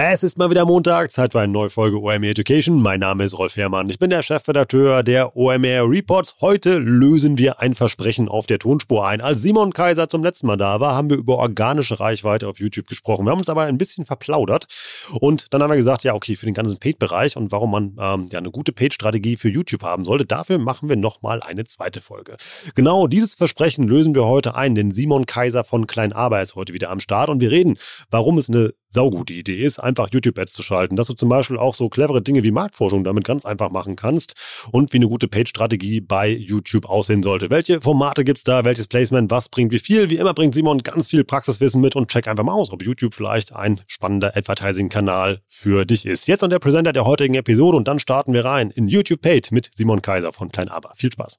Es ist mal wieder Montag, Zeit für eine neue Folge OMR Education. Mein Name ist Rolf Herrmann. Ich bin der Chefredakteur der OMR Reports. Heute lösen wir ein Versprechen auf der Tonspur ein. Als Simon Kaiser zum letzten Mal da war, haben wir über organische Reichweite auf YouTube gesprochen. Wir haben uns aber ein bisschen verplaudert und dann haben wir gesagt, ja okay, für den ganzen Paid-Bereich und warum man ähm, ja eine gute Paid-Strategie für YouTube haben sollte, dafür machen wir nochmal eine zweite Folge. Genau dieses Versprechen lösen wir heute ein, denn Simon Kaiser von Klein Aber ist heute wieder am Start und wir reden, warum es eine saugute Idee ist, einfach YouTube-Ads zu schalten, dass du zum Beispiel auch so clevere Dinge wie Marktforschung damit ganz einfach machen kannst und wie eine gute Page-Strategie bei YouTube aussehen sollte. Welche Formate gibt es da, welches Placement, was bringt wie viel? Wie immer bringt Simon ganz viel Praxiswissen mit und check einfach mal aus, ob YouTube vielleicht ein spannender Advertising-Kanal für dich ist. Jetzt an der Präsenter der heutigen Episode und dann starten wir rein in YouTube Paid mit Simon Kaiser von Klein Aber. Viel Spaß!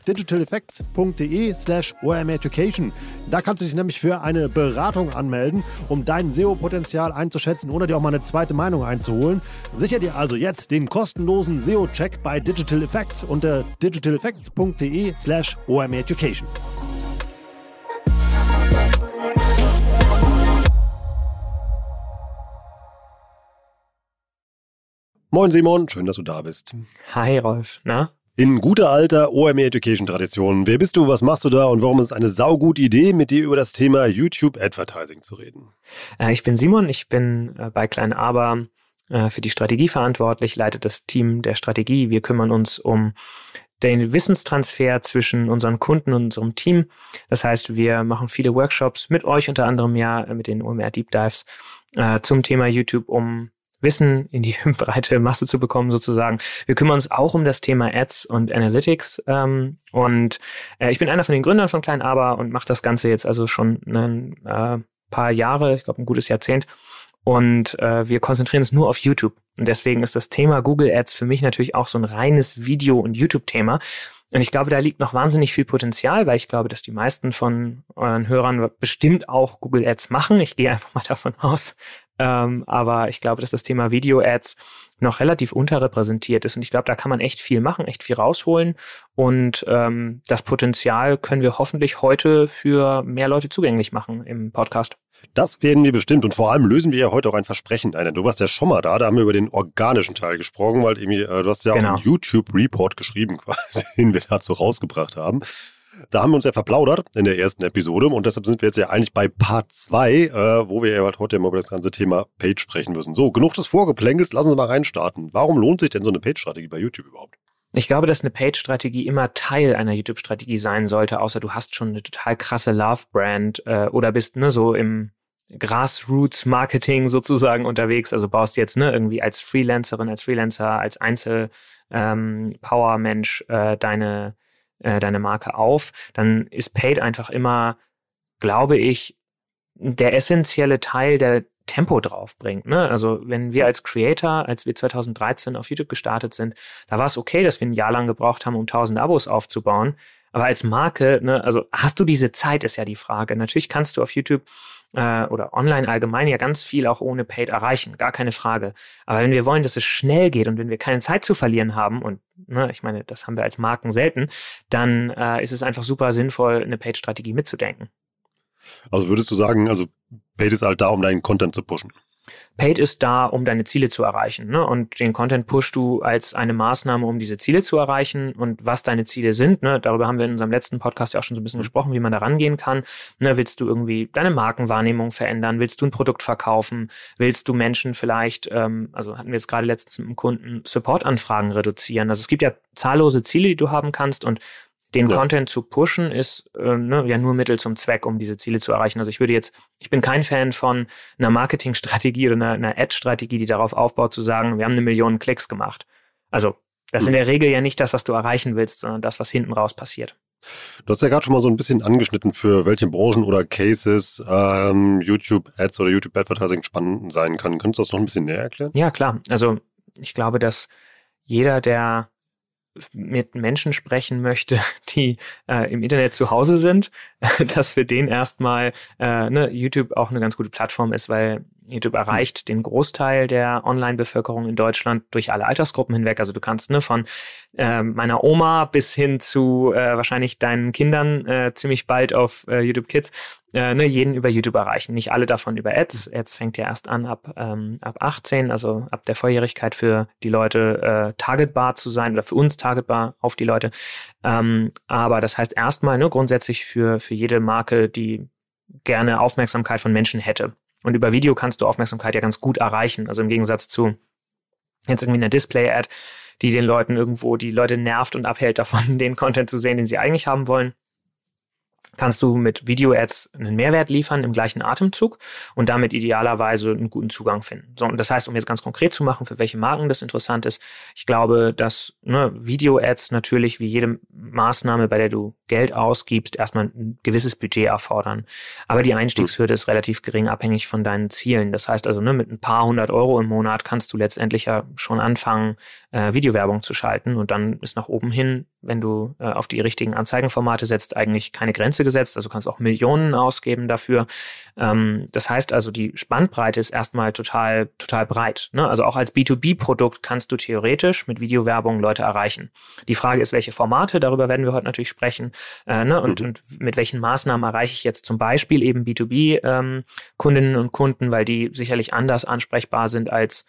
digitaleffects.de slash omeducation. Da kannst du dich nämlich für eine Beratung anmelden, um dein SEO-Potenzial einzuschätzen oder dir auch mal eine zweite Meinung einzuholen. Sicher dir also jetzt den kostenlosen SEO-Check bei Digital Effects unter digitaleffects.de slash omeducation. Moin Simon, schön, dass du da bist. Hi Rolf, na? In guter alter OME Education Tradition. Wer bist du, was machst du da und warum ist es eine saugute Idee, mit dir über das Thema YouTube Advertising zu reden? Äh, ich bin Simon, ich bin äh, bei Klein Aber äh, für die Strategie verantwortlich, leite das Team der Strategie. Wir kümmern uns um den Wissenstransfer zwischen unseren Kunden und unserem Team. Das heißt, wir machen viele Workshops mit euch unter anderem ja mit den OMR Deep Dives zum Thema YouTube, um Wissen in die breite Masse zu bekommen sozusagen. Wir kümmern uns auch um das Thema Ads und Analytics ähm, und äh, ich bin einer von den Gründern von Klein Aber und mache das Ganze jetzt also schon ein äh, paar Jahre, ich glaube ein gutes Jahrzehnt und äh, wir konzentrieren uns nur auf YouTube und deswegen ist das Thema Google Ads für mich natürlich auch so ein reines Video- und YouTube-Thema. Und ich glaube, da liegt noch wahnsinnig viel Potenzial, weil ich glaube, dass die meisten von euren Hörern bestimmt auch Google Ads machen. Ich gehe einfach mal davon aus. Ähm, aber ich glaube, dass das Thema Video-Ads noch relativ unterrepräsentiert ist. Und ich glaube, da kann man echt viel machen, echt viel rausholen. Und ähm, das Potenzial können wir hoffentlich heute für mehr Leute zugänglich machen im Podcast. Das werden wir bestimmt und vor allem lösen wir ja heute auch ein Versprechen ein. Du warst ja schon mal da, da haben wir über den organischen Teil gesprochen, weil irgendwie, äh, du hast ja genau. auch einen YouTube-Report geschrieben, den wir dazu rausgebracht haben. Da haben wir uns ja verplaudert in der ersten Episode und deshalb sind wir jetzt ja eigentlich bei Part 2, äh, wo wir ja halt heute mal über das ganze Thema Page sprechen müssen. So, genug des Vorgeplänkels, lassen Sie mal reinstarten. Warum lohnt sich denn so eine Page-Strategie bei YouTube überhaupt? Ich glaube, dass eine Page-Strategie immer Teil einer YouTube-Strategie sein sollte, außer du hast schon eine total krasse Love-Brand äh, oder bist ne, so im Grassroots-Marketing sozusagen unterwegs. Also baust jetzt ne, irgendwie als Freelancerin, als Freelancer, als Einzel-Power-Mensch ähm, äh, deine äh, deine Marke auf, dann ist Paid einfach immer, glaube ich, der essentielle Teil, der Tempo draufbringt. Ne? Also wenn wir als Creator, als wir 2013 auf YouTube gestartet sind, da war es okay, dass wir ein Jahr lang gebraucht haben, um 1000 Abos aufzubauen. Aber als Marke, ne, also hast du diese Zeit, ist ja die Frage. Natürlich kannst du auf YouTube äh, oder online allgemein ja ganz viel auch ohne Paid erreichen, gar keine Frage. Aber wenn wir wollen, dass es schnell geht und wenn wir keine Zeit zu verlieren haben, und ne, ich meine, das haben wir als Marken selten, dann äh, ist es einfach super sinnvoll, eine Paid-Strategie mitzudenken. Also würdest du sagen, also Paid ist halt da, um deinen Content zu pushen? Paid ist da, um deine Ziele zu erreichen. Ne? Und den Content pushst du als eine Maßnahme, um diese Ziele zu erreichen. Und was deine Ziele sind, ne? darüber haben wir in unserem letzten Podcast ja auch schon so ein bisschen mhm. gesprochen, wie man da rangehen kann. Ne? Willst du irgendwie deine Markenwahrnehmung verändern? Willst du ein Produkt verkaufen? Willst du Menschen vielleicht, ähm, also hatten wir jetzt gerade letztens mit einem Kunden, Supportanfragen reduzieren? Also es gibt ja zahllose Ziele, die du haben kannst und den ja. Content zu pushen ist äh, ne, ja nur Mittel zum Zweck, um diese Ziele zu erreichen. Also ich würde jetzt, ich bin kein Fan von einer Marketingstrategie oder einer, einer Ad-Strategie, die darauf aufbaut, zu sagen, wir haben eine Million Klicks gemacht. Also das ist in hm. der Regel ja nicht das, was du erreichen willst, sondern das, was hinten raus passiert. Du hast ja gerade schon mal so ein bisschen angeschnitten, für welche Branchen oder Cases ähm, YouTube-Ads oder YouTube-Advertising spannend sein kann. Könntest du das noch ein bisschen näher erklären? Ja, klar. Also ich glaube, dass jeder, der mit Menschen sprechen möchte, die äh, im Internet zu Hause sind, dass für den erstmal äh, ne, YouTube auch eine ganz gute Plattform ist, weil YouTube erreicht den Großteil der Online-Bevölkerung in Deutschland durch alle Altersgruppen hinweg. Also du kannst ne, von äh, meiner Oma bis hin zu äh, wahrscheinlich deinen Kindern äh, ziemlich bald auf äh, YouTube Kids äh, ne, jeden über YouTube erreichen. Nicht alle davon über Ads. Ads fängt ja erst an ab, ähm, ab 18, also ab der Volljährigkeit für die Leute äh, targetbar zu sein oder für uns targetbar auf die Leute. Ähm, aber das heißt erstmal ne, grundsätzlich für, für jede Marke, die gerne Aufmerksamkeit von Menschen hätte. Und über Video kannst du Aufmerksamkeit ja ganz gut erreichen. Also im Gegensatz zu jetzt irgendwie einer Display-Ad, die den Leuten irgendwo, die Leute nervt und abhält davon, den Content zu sehen, den sie eigentlich haben wollen kannst du mit Video-Ads einen Mehrwert liefern im gleichen Atemzug und damit idealerweise einen guten Zugang finden. So, und das heißt, um jetzt ganz konkret zu machen, für welche Marken das interessant ist, ich glaube, dass ne, Video-Ads natürlich wie jede Maßnahme, bei der du Geld ausgibst, erstmal ein gewisses Budget erfordern. Aber die Einstiegshürde ist relativ gering, abhängig von deinen Zielen. Das heißt also, ne, mit ein paar hundert Euro im Monat kannst du letztendlich ja schon anfangen, äh, Videowerbung zu schalten und dann ist nach oben hin, wenn du äh, auf die richtigen Anzeigenformate setzt, eigentlich keine Grenze gesetzt. Also kannst auch Millionen ausgeben dafür. Ähm, das heißt also, die Spannbreite ist erstmal total, total breit. Ne? Also auch als B2B-Produkt kannst du theoretisch mit Videowerbung Leute erreichen. Die Frage ist, welche Formate, darüber werden wir heute natürlich sprechen. Äh, ne? und, mhm. und mit welchen Maßnahmen erreiche ich jetzt zum Beispiel eben B2B-Kundinnen ähm, und Kunden, weil die sicherlich anders ansprechbar sind als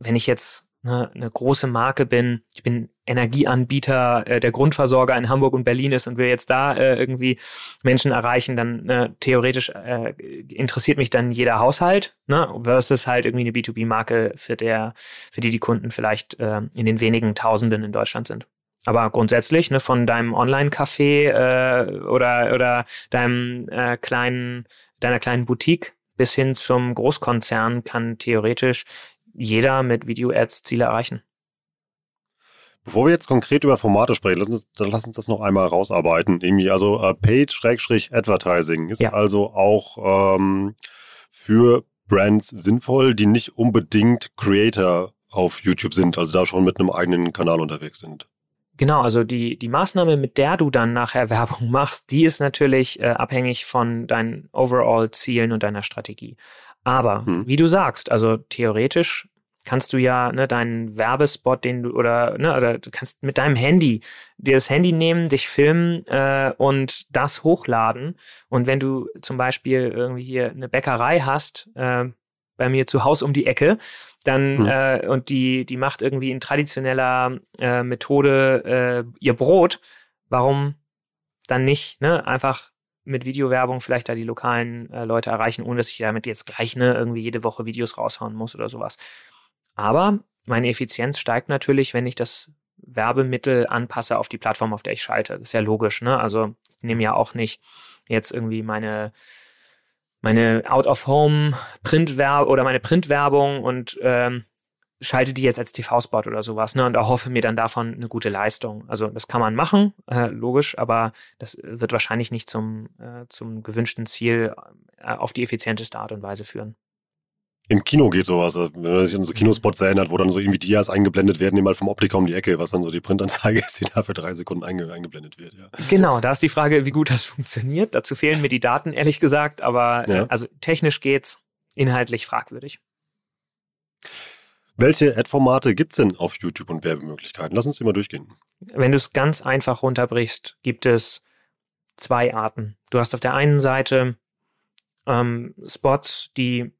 wenn ich jetzt ne, eine große Marke bin, ich bin Energieanbieter, äh, der Grundversorger in Hamburg und Berlin ist und will jetzt da äh, irgendwie Menschen erreichen, dann äh, theoretisch äh, interessiert mich dann jeder Haushalt, ne, versus halt irgendwie eine B2B-Marke, für der, für die die Kunden vielleicht äh, in den wenigen Tausenden in Deutschland sind. Aber grundsätzlich, ne, von deinem Online-Café äh, oder, oder deinem äh, kleinen, deiner kleinen Boutique bis hin zum Großkonzern kann theoretisch jeder mit Video-Ads Ziele erreichen. Bevor wir jetzt konkret über Formate sprechen, lass uns, lass uns das noch einmal rausarbeiten. Irgendwie, also äh, Paid-Advertising ist ja. also auch ähm, für Brands sinnvoll, die nicht unbedingt Creator auf YouTube sind, also da schon mit einem eigenen Kanal unterwegs sind. Genau, also die, die Maßnahme, mit der du dann nachher Werbung machst, die ist natürlich äh, abhängig von deinen Overall-Zielen und deiner Strategie. Aber hm. wie du sagst, also theoretisch kannst du ja ne, deinen Werbespot, den du oder ne, oder du kannst mit deinem Handy dir das Handy nehmen, dich filmen äh, und das hochladen. Und wenn du zum Beispiel irgendwie hier eine Bäckerei hast, äh, bei mir zu Hause um die Ecke, dann hm. äh, und die die macht irgendwie in traditioneller äh, Methode äh, ihr Brot, warum dann nicht ne einfach mit Videowerbung vielleicht da die lokalen äh, Leute erreichen, ohne dass ich damit jetzt gleich ne, irgendwie jede Woche Videos raushauen muss oder sowas. Aber meine Effizienz steigt natürlich, wenn ich das Werbemittel anpasse auf die Plattform, auf der ich schalte. Das ist ja logisch, ne? Also ich nehme ja auch nicht jetzt irgendwie meine meine Out-of-Home-Printwerbung oder meine Printwerbung und ähm, schalte die jetzt als TV-Spot oder sowas, ne, und erhoffe mir dann davon eine gute Leistung. Also das kann man machen, äh, logisch, aber das wird wahrscheinlich nicht zum, äh, zum gewünschten Ziel äh, auf die effizienteste Art und Weise führen. Im Kino geht sowas, wenn man sich an so Kinospots erinnert, wo dann so irgendwie Dias eingeblendet werden, immer vom Optiker um die Ecke, was dann so die Printanzeige ist, die da für drei Sekunden einge eingeblendet wird. Ja. Genau, da ist die Frage, wie gut das funktioniert. Dazu fehlen mir die Daten, ehrlich gesagt, aber ja. äh, also technisch geht's, inhaltlich fragwürdig. Welche Ad-Formate gibt es denn auf YouTube und Werbemöglichkeiten? Lass uns die mal durchgehen. Wenn du es ganz einfach runterbrichst, gibt es zwei Arten. Du hast auf der einen Seite ähm, Spots, die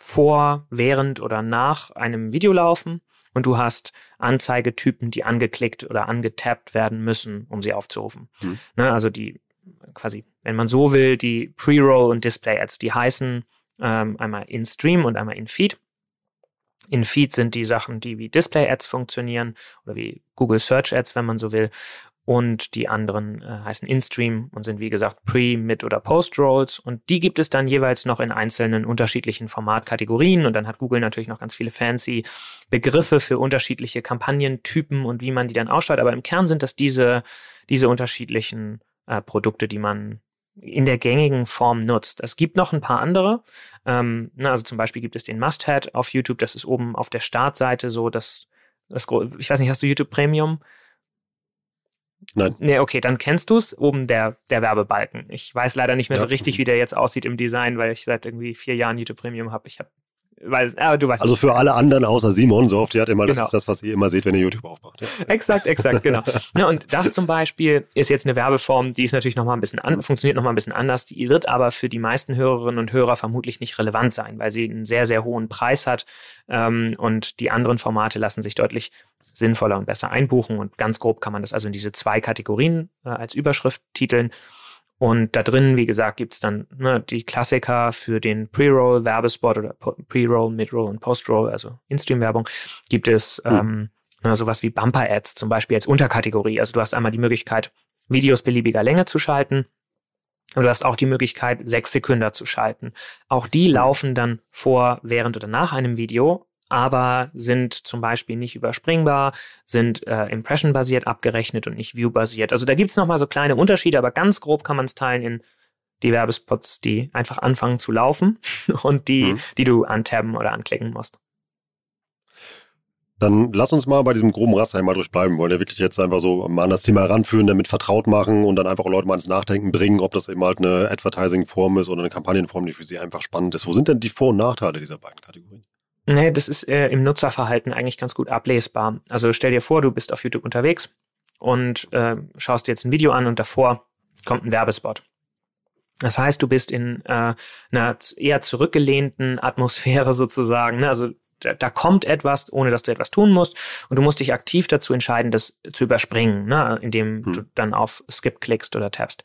vor, während oder nach einem Video laufen und du hast Anzeigetypen, die angeklickt oder angetappt werden müssen, um sie aufzurufen. Hm. Ne, also die quasi, wenn man so will, die Pre-Roll und Display-Ads, die heißen ähm, einmal in Stream und einmal in Feed. In Feed sind die Sachen, die wie Display-Ads funktionieren oder wie Google Search Ads, wenn man so will und die anderen äh, heißen In-Stream und sind wie gesagt Pre-, Mid- oder Post-Rolls und die gibt es dann jeweils noch in einzelnen unterschiedlichen Formatkategorien und dann hat Google natürlich noch ganz viele fancy Begriffe für unterschiedliche Kampagnentypen und wie man die dann ausschaut, aber im Kern sind das diese, diese unterschiedlichen äh, Produkte, die man in der gängigen Form nutzt. Es gibt noch ein paar andere. Ähm, na, also zum Beispiel gibt es den Must-Had auf YouTube. Das ist oben auf der Startseite so, dass das, ich weiß nicht, hast du YouTube Premium? Nein. Nee, okay, dann kennst du es. Oben der, der Werbebalken. Ich weiß leider nicht mehr ja. so richtig, wie der jetzt aussieht im Design, weil ich seit irgendwie vier Jahren YouTube Premium habe. Ich habe du weißt also für alle anderen außer Simon, so oft hat immer, genau. das ist das, was ihr immer seht, wenn ihr YouTube aufmacht. Ja. Exakt, exakt, genau. ja, und das zum Beispiel ist jetzt eine Werbeform, die ist natürlich nochmal ein bisschen an, funktioniert nochmal ein bisschen anders, die wird aber für die meisten Hörerinnen und Hörer vermutlich nicht relevant sein, weil sie einen sehr, sehr hohen Preis hat ähm, und die anderen Formate lassen sich deutlich sinnvoller und besser einbuchen. Und ganz grob kann man das also in diese zwei Kategorien äh, als Überschrift titeln. Und da drin, wie gesagt, gibt's dann ne, die Klassiker für den Pre-Roll, Werbespot oder Pre-Roll, Mid-Roll und Post-Roll, also In-Stream-Werbung, gibt es mhm. ähm, ne, sowas wie Bumper-Ads zum Beispiel als Unterkategorie. Also du hast einmal die Möglichkeit, Videos beliebiger Länge zu schalten. Und du hast auch die Möglichkeit, sechs Sekunden zu schalten. Auch die hm. laufen dann vor, während oder nach einem Video aber sind zum Beispiel nicht überspringbar, sind äh, Impression-basiert abgerechnet und nicht View-basiert. Also da gibt's noch mal so kleine Unterschiede, aber ganz grob kann man es teilen in die Werbespots, die einfach anfangen zu laufen und die, mhm. die du antabben oder anklicken musst. Dann lass uns mal bei diesem groben Raster einmal durchbleiben. Wir wollen ja wirklich jetzt einfach so mal an das Thema heranführen, damit vertraut machen und dann einfach Leute mal ins Nachdenken bringen, ob das eben halt eine Advertising-Form ist oder eine Kampagnenform, die für sie einfach spannend ist. Wo sind denn die Vor- und Nachteile dieser beiden Kategorien? Nee, das ist äh, im Nutzerverhalten eigentlich ganz gut ablesbar. Also stell dir vor, du bist auf YouTube unterwegs und äh, schaust dir jetzt ein Video an und davor kommt ein Werbespot. Das heißt, du bist in äh, einer eher zurückgelehnten Atmosphäre sozusagen. Ne? Also da, da kommt etwas, ohne dass du etwas tun musst. Und du musst dich aktiv dazu entscheiden, das zu überspringen, ne? indem hm. du dann auf Skip klickst oder tappst.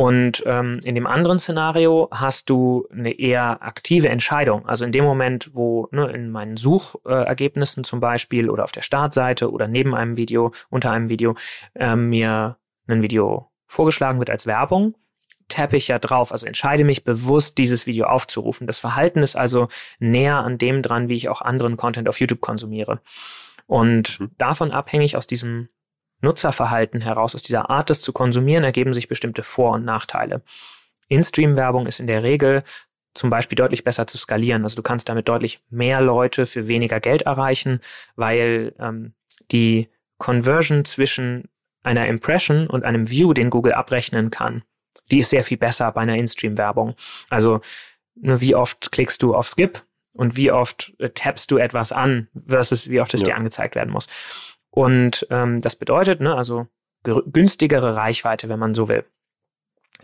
Und ähm, in dem anderen Szenario hast du eine eher aktive Entscheidung. Also in dem Moment, wo ne, in meinen Suchergebnissen zum Beispiel oder auf der Startseite oder neben einem Video, unter einem Video, äh, mir ein Video vorgeschlagen wird als Werbung, tappe ich ja drauf, also entscheide mich bewusst, dieses Video aufzurufen. Das Verhalten ist also näher an dem dran, wie ich auch anderen Content auf YouTube konsumiere. Und mhm. davon abhängig aus diesem Nutzerverhalten heraus, aus dieser Art, das zu konsumieren, ergeben sich bestimmte Vor- und Nachteile. In-Stream-Werbung ist in der Regel zum Beispiel deutlich besser zu skalieren. Also du kannst damit deutlich mehr Leute für weniger Geld erreichen, weil ähm, die Conversion zwischen einer Impression und einem View, den Google abrechnen kann, die ist sehr viel besser bei einer In-Stream-Werbung. Also nur wie oft klickst du auf Skip und wie oft äh, tappst du etwas an versus wie oft es ja. dir angezeigt werden muss. Und ähm, das bedeutet, ne, also günstigere Reichweite, wenn man so will.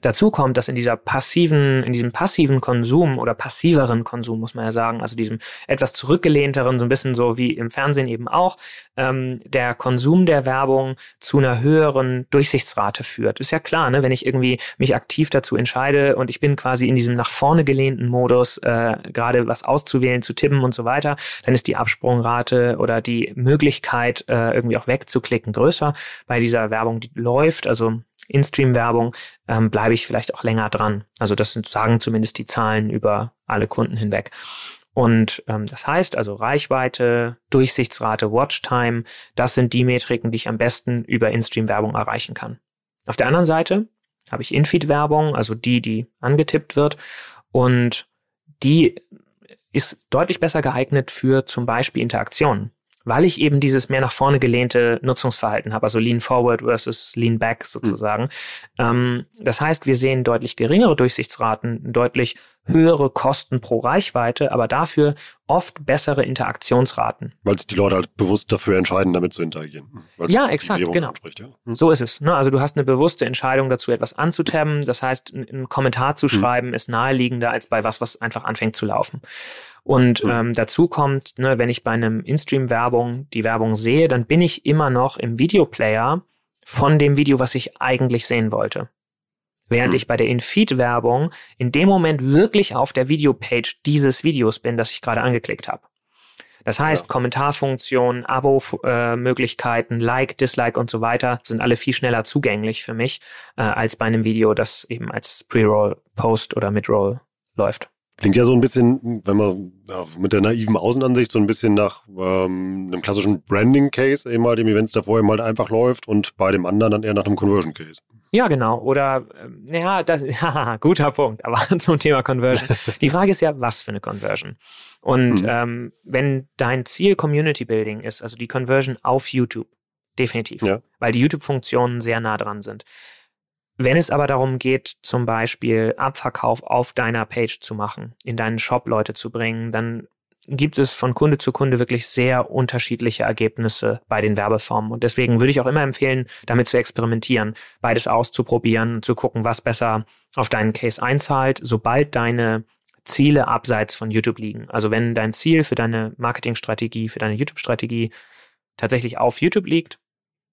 Dazu kommt, dass in dieser passiven, in diesem passiven Konsum oder passiveren Konsum, muss man ja sagen, also diesem etwas zurückgelehnteren, so ein bisschen so wie im Fernsehen eben auch, ähm, der Konsum der Werbung zu einer höheren Durchsichtsrate führt. Ist ja klar, ne? wenn ich irgendwie mich aktiv dazu entscheide und ich bin quasi in diesem nach vorne gelehnten Modus, äh, gerade was auszuwählen, zu tippen und so weiter, dann ist die Absprungrate oder die Möglichkeit, äh, irgendwie auch wegzuklicken, größer bei dieser Werbung, die läuft. Also in-Stream-Werbung, ähm, bleibe ich vielleicht auch länger dran. Also das sind, sagen zumindest die Zahlen über alle Kunden hinweg. Und ähm, das heißt also Reichweite, Durchsichtsrate, Watchtime, das sind die Metriken, die ich am besten über In-Stream-Werbung erreichen kann. Auf der anderen Seite habe ich In-Feed-Werbung, also die, die angetippt wird. Und die ist deutlich besser geeignet für zum Beispiel Interaktionen weil ich eben dieses mehr nach vorne gelehnte Nutzungsverhalten habe, also Lean Forward versus Lean Back sozusagen. Mhm. Ähm, das heißt, wir sehen deutlich geringere Durchsichtsraten, deutlich höhere Kosten pro Reichweite, aber dafür oft bessere Interaktionsraten. Weil sich die Leute halt bewusst dafür entscheiden, damit zu interagieren. Ja, exakt, genau. Ja. Hm. So ist es. Ne? Also du hast eine bewusste Entscheidung dazu, etwas anzutabben. Das heißt, einen Kommentar zu hm. schreiben ist naheliegender als bei was, was einfach anfängt zu laufen. Und hm. ähm, dazu kommt, ne, wenn ich bei einem In-Stream-Werbung die Werbung sehe, dann bin ich immer noch im Videoplayer von dem Video, was ich eigentlich sehen wollte. Während ich bei der In-Feed-Werbung in dem Moment wirklich auf der Videopage dieses Videos bin, das ich gerade angeklickt habe. Das heißt, ja. Kommentarfunktionen, Abo-Möglichkeiten, Like, Dislike und so weiter sind alle viel schneller zugänglich für mich äh, als bei einem Video, das eben als Pre-Roll, Post oder Mid-Roll läuft. Klingt ja so ein bisschen, wenn man ja, mit der naiven Außenansicht so ein bisschen nach ähm, einem klassischen Branding-Case eben halt dem Events davor eben halt einfach läuft und bei dem anderen dann eher nach einem Conversion-Case. Ja, genau. Oder, ähm, ja, das, haha, guter Punkt. Aber zum Thema Conversion. Die Frage ist ja, was für eine Conversion? Und mhm. ähm, wenn dein Ziel Community Building ist, also die Conversion auf YouTube, definitiv, ja. weil die YouTube-Funktionen sehr nah dran sind. Wenn es aber darum geht, zum Beispiel Abverkauf auf deiner Page zu machen, in deinen Shop Leute zu bringen, dann gibt es von Kunde zu Kunde wirklich sehr unterschiedliche Ergebnisse bei den Werbeformen. Und deswegen würde ich auch immer empfehlen, damit zu experimentieren, beides auszuprobieren, zu gucken, was besser auf deinen Case einzahlt, sobald deine Ziele abseits von YouTube liegen. Also wenn dein Ziel für deine Marketingstrategie, für deine YouTube-Strategie tatsächlich auf YouTube liegt,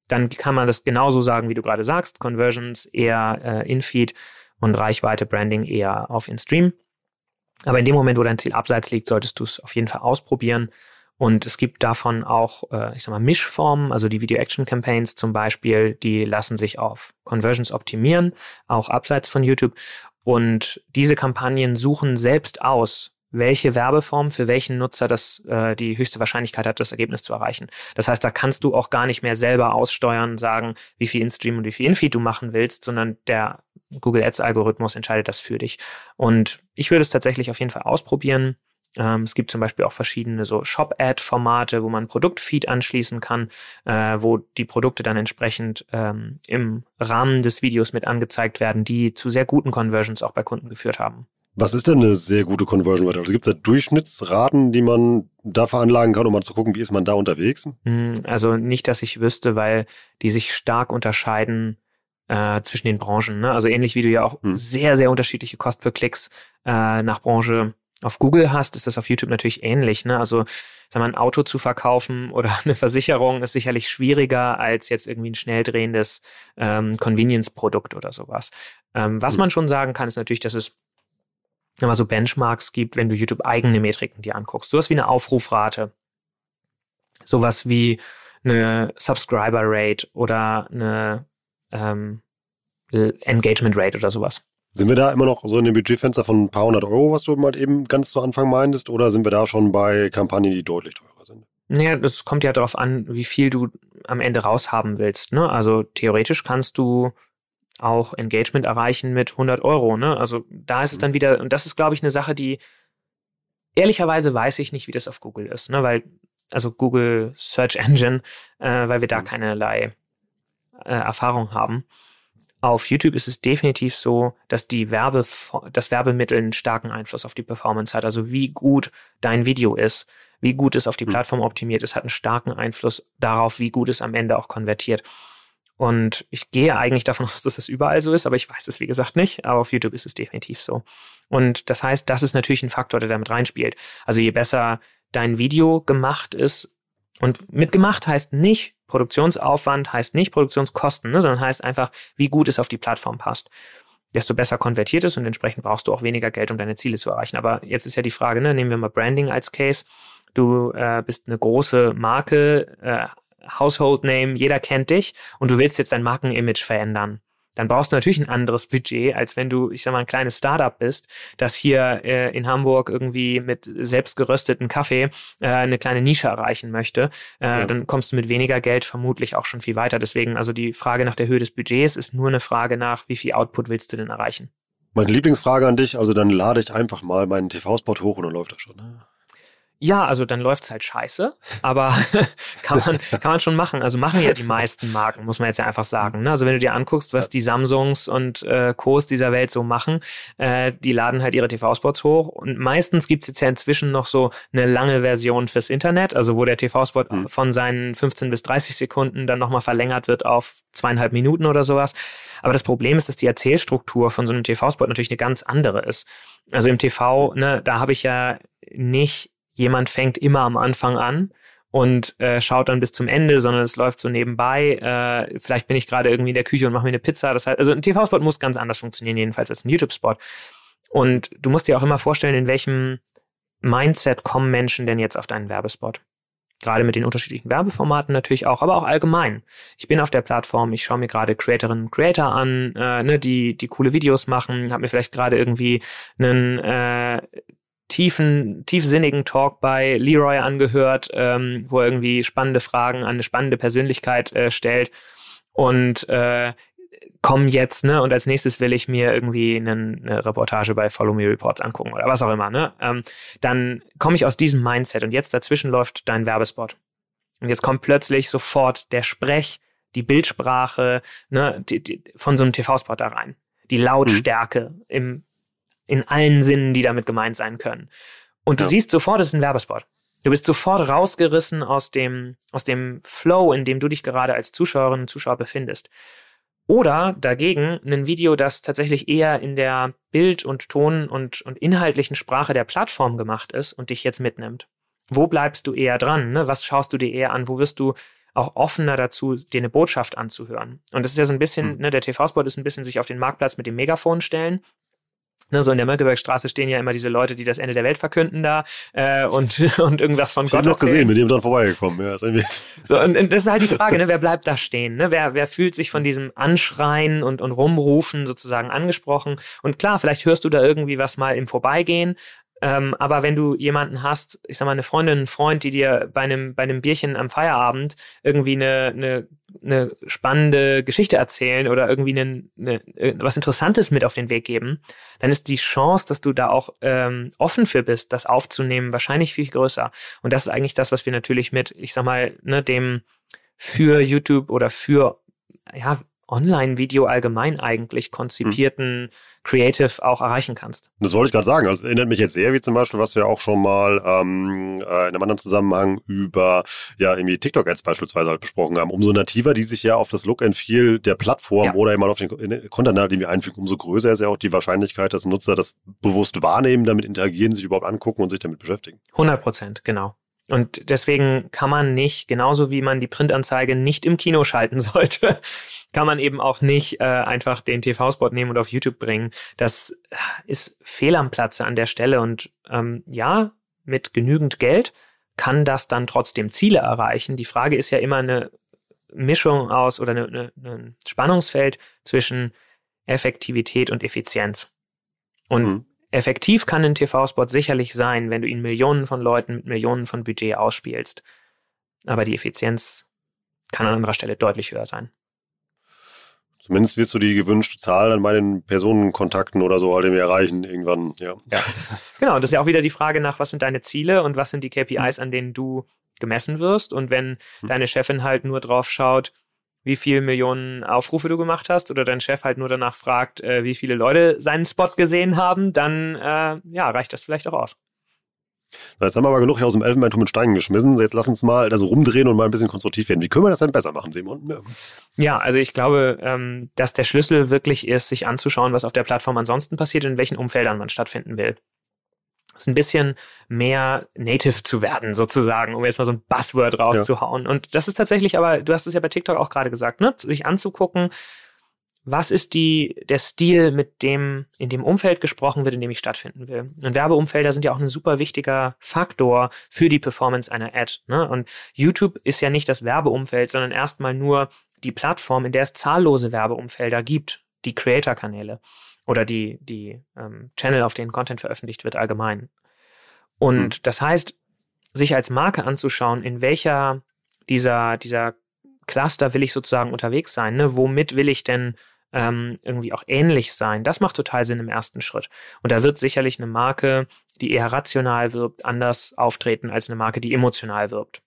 dann kann man das genauso sagen, wie du gerade sagst. Conversions eher äh, in-Feed und Reichweite Branding eher auf In-Stream. Aber in dem Moment, wo dein Ziel abseits liegt, solltest du es auf jeden Fall ausprobieren. Und es gibt davon auch, äh, ich sag mal, Mischformen, also die Video-Action-Campaigns zum Beispiel, die lassen sich auf Conversions optimieren, auch abseits von YouTube. Und diese Kampagnen suchen selbst aus, welche Werbeform für welchen Nutzer das äh, die höchste Wahrscheinlichkeit hat, das Ergebnis zu erreichen. Das heißt, da kannst du auch gar nicht mehr selber aussteuern, sagen, wie viel In-Stream und wie viel In-Feed du machen willst, sondern der Google Ads Algorithmus entscheidet das für dich. Und ich würde es tatsächlich auf jeden Fall ausprobieren. Ähm, es gibt zum Beispiel auch verschiedene so Shop-Ad-Formate, wo man Produktfeed anschließen kann, äh, wo die Produkte dann entsprechend ähm, im Rahmen des Videos mit angezeigt werden, die zu sehr guten Conversions auch bei Kunden geführt haben. Was ist denn eine sehr gute Conversion Rate? Also gibt es da Durchschnittsraten, die man da veranlagen kann, um mal zu gucken, wie ist man da unterwegs? Hm, also nicht, dass ich wüsste, weil die sich stark unterscheiden äh, zwischen den Branchen. Ne? Also ähnlich wie du ja auch hm. sehr, sehr unterschiedliche Kost per Klicks äh, nach Branche auf Google hast, ist das auf YouTube natürlich ähnlich. Ne? Also sag mal, ein Auto zu verkaufen oder eine Versicherung ist sicherlich schwieriger als jetzt irgendwie ein schnell drehendes ähm, Convenience-Produkt oder sowas. Ähm, was hm. man schon sagen kann, ist natürlich, dass es immer so Benchmarks gibt, wenn du YouTube eigene Metriken dir anguckst. Sowas wie eine Aufrufrate, sowas wie eine Subscriber Rate oder eine ähm, Engagement Rate oder sowas. Sind wir da immer noch so in dem Budgetfenster von ein paar hundert Euro, was du mal eben ganz zu Anfang meintest, oder sind wir da schon bei Kampagnen, die deutlich teurer sind? Naja, das kommt ja darauf an, wie viel du am Ende raushaben willst. Ne? Also theoretisch kannst du auch Engagement erreichen mit 100 Euro. Ne? Also da ist es dann mhm. wieder, und das ist, glaube ich, eine Sache, die ehrlicherweise weiß ich nicht, wie das auf Google ist, ne? weil, also Google Search Engine, äh, weil wir da mhm. keinerlei äh, Erfahrung haben. Auf YouTube ist es definitiv so, dass die Werbe, das Werbemittel einen starken Einfluss auf die Performance hat. Also wie gut dein Video ist, wie gut es auf die mhm. Plattform optimiert ist, hat einen starken Einfluss darauf, wie gut es am Ende auch konvertiert. Und ich gehe eigentlich davon aus, dass es überall so ist, aber ich weiß es wie gesagt nicht. Aber auf YouTube ist es definitiv so. Und das heißt, das ist natürlich ein Faktor, der damit reinspielt. Also je besser dein Video gemacht ist, und mit gemacht heißt nicht Produktionsaufwand, heißt nicht Produktionskosten, ne, sondern heißt einfach, wie gut es auf die Plattform passt. Desto besser konvertiert es und entsprechend brauchst du auch weniger Geld, um deine Ziele zu erreichen. Aber jetzt ist ja die Frage, ne, nehmen wir mal Branding als Case. Du äh, bist eine große Marke, äh, Household Name, jeder kennt dich und du willst jetzt dein Markenimage verändern. Dann brauchst du natürlich ein anderes Budget, als wenn du, ich sag mal, ein kleines Startup bist, das hier äh, in Hamburg irgendwie mit selbst gerösteten Kaffee äh, eine kleine Nische erreichen möchte. Äh, ja. Dann kommst du mit weniger Geld vermutlich auch schon viel weiter. Deswegen, also die Frage nach der Höhe des Budgets ist nur eine Frage nach, wie viel Output willst du denn erreichen? Meine Lieblingsfrage an dich, also dann lade ich einfach mal meinen TV-Spot hoch und dann läuft das schon. Ne? Ja, also dann läuft's halt scheiße, aber kann man kann man schon machen. Also machen ja die meisten Marken, muss man jetzt ja einfach sagen. Ne? Also wenn du dir anguckst, was die Samsungs und äh, Co's dieser Welt so machen, äh, die laden halt ihre TV-Spots hoch und meistens gibt's jetzt ja inzwischen noch so eine lange Version fürs Internet, also wo der TV-Spot mhm. von seinen 15 bis 30 Sekunden dann nochmal verlängert wird auf zweieinhalb Minuten oder sowas. Aber das Problem ist, dass die Erzählstruktur von so einem TV-Spot natürlich eine ganz andere ist. Also im TV, ne, da habe ich ja nicht jemand fängt immer am Anfang an und äh, schaut dann bis zum Ende, sondern es läuft so nebenbei. Äh, vielleicht bin ich gerade irgendwie in der Küche und mache mir eine Pizza. Das heißt, also ein TV-Spot muss ganz anders funktionieren, jedenfalls als ein YouTube-Spot. Und du musst dir auch immer vorstellen, in welchem Mindset kommen Menschen denn jetzt auf deinen Werbespot? Gerade mit den unterschiedlichen Werbeformaten natürlich auch, aber auch allgemein. Ich bin auf der Plattform, ich schaue mir gerade Creatorinnen und Creator an, äh, ne, die, die coole Videos machen, habe mir vielleicht gerade irgendwie einen äh, tiefen, tiefsinnigen Talk bei Leroy angehört, ähm, wo er irgendwie spannende Fragen an eine spannende Persönlichkeit äh, stellt und äh, komm jetzt, ne? Und als nächstes will ich mir irgendwie einen, eine Reportage bei Follow Me Reports angucken oder was auch immer, ne? Ähm, dann komme ich aus diesem Mindset und jetzt dazwischen läuft dein Werbespot. Und jetzt kommt plötzlich sofort der Sprech, die Bildsprache, ne, die, die, von so einem TV-Spot da rein. Die Lautstärke mhm. im in allen Sinnen, die damit gemeint sein können. Und du ja. siehst sofort, es ist ein Werbespot. Du bist sofort rausgerissen aus dem, aus dem Flow, in dem du dich gerade als Zuschauerin und Zuschauer befindest. Oder dagegen ein Video, das tatsächlich eher in der Bild- und Ton- und, und inhaltlichen Sprache der Plattform gemacht ist und dich jetzt mitnimmt. Wo bleibst du eher dran? Ne? Was schaust du dir eher an? Wo wirst du auch offener dazu, dir eine Botschaft anzuhören? Und das ist ja so ein bisschen, mhm. ne, der TV-Spot ist ein bisschen sich auf den Marktplatz mit dem Megafon stellen Ne, so in der Mönckebergstraße stehen ja immer diese Leute, die das Ende der Welt verkünden da äh, und, und irgendwas von ich Gott. Ich noch gesehen, mit dem dran vorbeigekommen. Ja, ist so, und, und das ist halt die Frage, ne, wer bleibt da stehen? Ne? Wer, wer fühlt sich von diesem Anschreien und, und Rumrufen sozusagen angesprochen? Und klar, vielleicht hörst du da irgendwie was mal im Vorbeigehen, ähm, aber wenn du jemanden hast, ich sag mal, eine Freundin, einen Freund, die dir bei einem, bei einem Bierchen am Feierabend irgendwie eine, eine, eine spannende Geschichte erzählen oder irgendwie eine, eine, was Interessantes mit auf den Weg geben, dann ist die Chance, dass du da auch ähm, offen für bist, das aufzunehmen, wahrscheinlich viel größer. Und das ist eigentlich das, was wir natürlich mit, ich sag mal, ne, dem für YouTube oder für ja, Online-Video allgemein eigentlich konzipierten hm. Creative auch erreichen kannst. Das wollte ich gerade sagen. Also erinnert mich jetzt sehr wie zum Beispiel, was wir auch schon mal ähm, äh, in einem anderen Zusammenhang über ja irgendwie TikTok-Ads beispielsweise halt besprochen haben. Umso nativer die sich ja auf das Look and Feel der Plattform ja. oder eben auf den Content, den wir einfügen, umso größer ist ja auch die Wahrscheinlichkeit, dass Nutzer das bewusst wahrnehmen, damit interagieren, sich überhaupt angucken und sich damit beschäftigen. 100 Prozent, genau. Und deswegen kann man nicht, genauso wie man die Printanzeige nicht im Kino schalten sollte, kann man eben auch nicht äh, einfach den TV-Spot nehmen und auf YouTube bringen. Das ist fehl am Platze an der Stelle. Und ähm, ja, mit genügend Geld kann das dann trotzdem Ziele erreichen. Die Frage ist ja immer eine Mischung aus oder ein Spannungsfeld zwischen Effektivität und Effizienz. Und mhm. Effektiv kann ein TV-Spot sicherlich sein, wenn du ihn Millionen von Leuten mit Millionen von Budget ausspielst. Aber die Effizienz kann an anderer Stelle deutlich höher sein. Zumindest wirst du die gewünschte Zahl dann bei den Personenkontakten oder so halt irgendwie erreichen irgendwann, ja. ja. Genau, das ist ja auch wieder die Frage nach, was sind deine Ziele und was sind die KPIs, an denen du gemessen wirst. Und wenn hm. deine Chefin halt nur drauf schaut, wie viele Millionen Aufrufe du gemacht hast oder dein Chef halt nur danach fragt, äh, wie viele Leute seinen Spot gesehen haben, dann äh, ja, reicht das vielleicht auch aus. Jetzt haben wir aber genug hier aus dem Elfenbeinturm mit Steinen geschmissen. Jetzt lass uns mal also rumdrehen und mal ein bisschen konstruktiv werden. Wie können wir das denn besser machen, Simon? Ja, ja also ich glaube, ähm, dass der Schlüssel wirklich ist, sich anzuschauen, was auf der Plattform ansonsten passiert und in welchen Umfeldern man stattfinden will. Ist ein bisschen mehr native zu werden, sozusagen, um jetzt mal so ein Buzzword rauszuhauen. Ja. Und das ist tatsächlich aber, du hast es ja bei TikTok auch gerade gesagt, ne? sich anzugucken, was ist die, der Stil, mit dem in dem Umfeld gesprochen wird, in dem ich stattfinden will. Und Werbeumfelder sind ja auch ein super wichtiger Faktor für die Performance einer Ad. Ne? Und YouTube ist ja nicht das Werbeumfeld, sondern erstmal nur die Plattform, in der es zahllose Werbeumfelder gibt, die Creator-Kanäle oder die, die ähm, Channel, auf denen Content veröffentlicht wird, allgemein. Und mhm. das heißt, sich als Marke anzuschauen, in welcher dieser, dieser Cluster will ich sozusagen unterwegs sein, ne? womit will ich denn ähm, irgendwie auch ähnlich sein. Das macht total Sinn im ersten Schritt. Und da wird sicherlich eine Marke, die eher rational wirbt, anders auftreten als eine Marke, die emotional wirbt.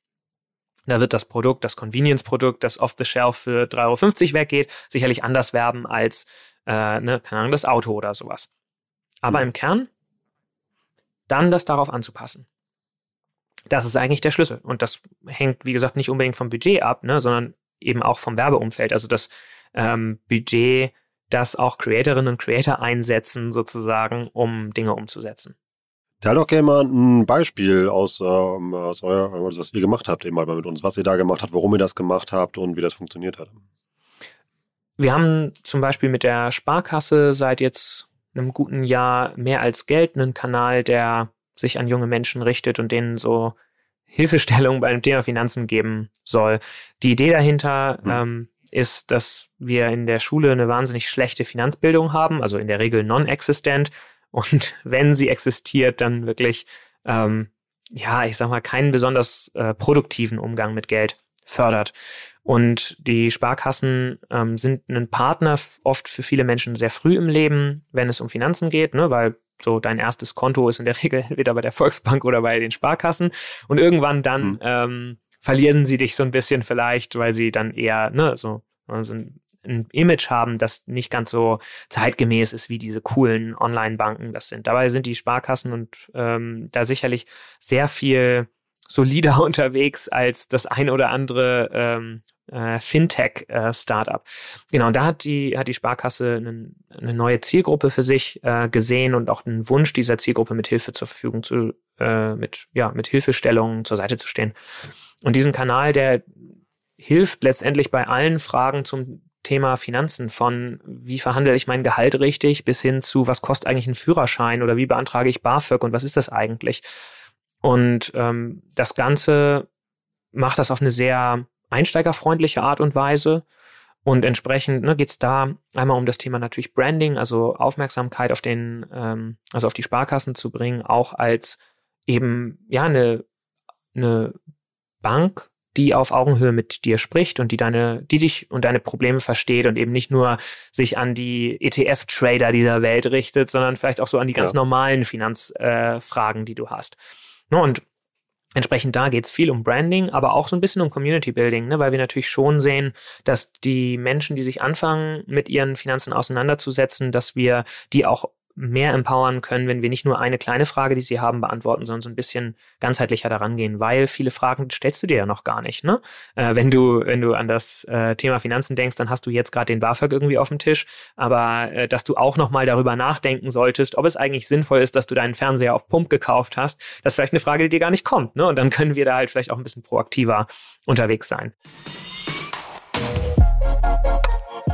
Da wird das Produkt, das Convenience-Produkt, das off the shelf für 3,50 Euro weggeht, sicherlich anders werben als, äh, ne, keine Ahnung, das Auto oder sowas. Aber mhm. im Kern dann das darauf anzupassen. Das ist eigentlich der Schlüssel. Und das hängt, wie gesagt, nicht unbedingt vom Budget ab, ne, sondern eben auch vom Werbeumfeld. Also das ähm, Budget, das auch Creatorinnen und Creator einsetzen, sozusagen, um Dinge umzusetzen. Teil doch gerne mal ein Beispiel aus, ähm, aus euer, was ihr gemacht habt, eben mal mit uns, was ihr da gemacht habt, warum ihr das gemacht habt und wie das funktioniert hat. Wir haben zum Beispiel mit der Sparkasse seit jetzt einem guten Jahr mehr als Geld einen Kanal, der sich an junge Menschen richtet und denen so Hilfestellung beim Thema Finanzen geben soll. Die Idee dahinter mhm. ähm, ist, dass wir in der Schule eine wahnsinnig schlechte Finanzbildung haben, also in der Regel non-existent. Und wenn sie existiert, dann wirklich, ähm, ja, ich sag mal, keinen besonders äh, produktiven Umgang mit Geld fördert. Und die Sparkassen ähm, sind ein Partner oft für viele Menschen sehr früh im Leben, wenn es um Finanzen geht, ne, weil so dein erstes Konto ist in der Regel entweder bei der Volksbank oder bei den Sparkassen. Und irgendwann dann mhm. ähm, verlieren sie dich so ein bisschen vielleicht, weil sie dann eher ne, so, so ein, ein Image haben, das nicht ganz so zeitgemäß ist wie diese coolen Online-Banken das sind. Dabei sind die Sparkassen und ähm, da sicherlich sehr viel solider unterwegs als das ein oder andere ähm, äh, Fintech-Startup. Äh, genau, und da hat die, hat die Sparkasse einen, eine neue Zielgruppe für sich äh, gesehen und auch einen Wunsch dieser Zielgruppe mit Hilfe zur Verfügung zu, äh, mit, ja, mit Hilfestellungen zur Seite zu stehen. Und diesen Kanal, der hilft letztendlich bei allen Fragen zum Thema Finanzen von wie verhandle ich mein Gehalt richtig bis hin zu was kostet eigentlich ein Führerschein oder wie beantrage ich BAföG und was ist das eigentlich? Und ähm, das Ganze macht das auf eine sehr einsteigerfreundliche Art und Weise. Und entsprechend ne, geht es da einmal um das Thema natürlich Branding, also Aufmerksamkeit auf den, ähm, also auf die Sparkassen zu bringen, auch als eben ja eine, eine Bank, die auf Augenhöhe mit dir spricht und die deine, die dich und deine Probleme versteht und eben nicht nur sich an die ETF-Trader dieser Welt richtet, sondern vielleicht auch so an die ganz ja. normalen Finanzfragen, äh, die du hast. Ne, und Entsprechend da geht es viel um Branding, aber auch so ein bisschen um Community Building, ne? weil wir natürlich schon sehen, dass die Menschen, die sich anfangen, mit ihren Finanzen auseinanderzusetzen, dass wir die auch mehr empowern können, wenn wir nicht nur eine kleine Frage, die sie haben, beantworten, sondern so ein bisschen ganzheitlicher daran gehen, weil viele Fragen stellst du dir ja noch gar nicht. Ne? Äh, wenn du wenn du an das äh, Thema Finanzen denkst, dann hast du jetzt gerade den BAföG irgendwie auf dem Tisch, aber äh, dass du auch noch mal darüber nachdenken solltest, ob es eigentlich sinnvoll ist, dass du deinen Fernseher auf Pump gekauft hast, das ist vielleicht eine Frage, die dir gar nicht kommt. Ne? Und dann können wir da halt vielleicht auch ein bisschen proaktiver unterwegs sein.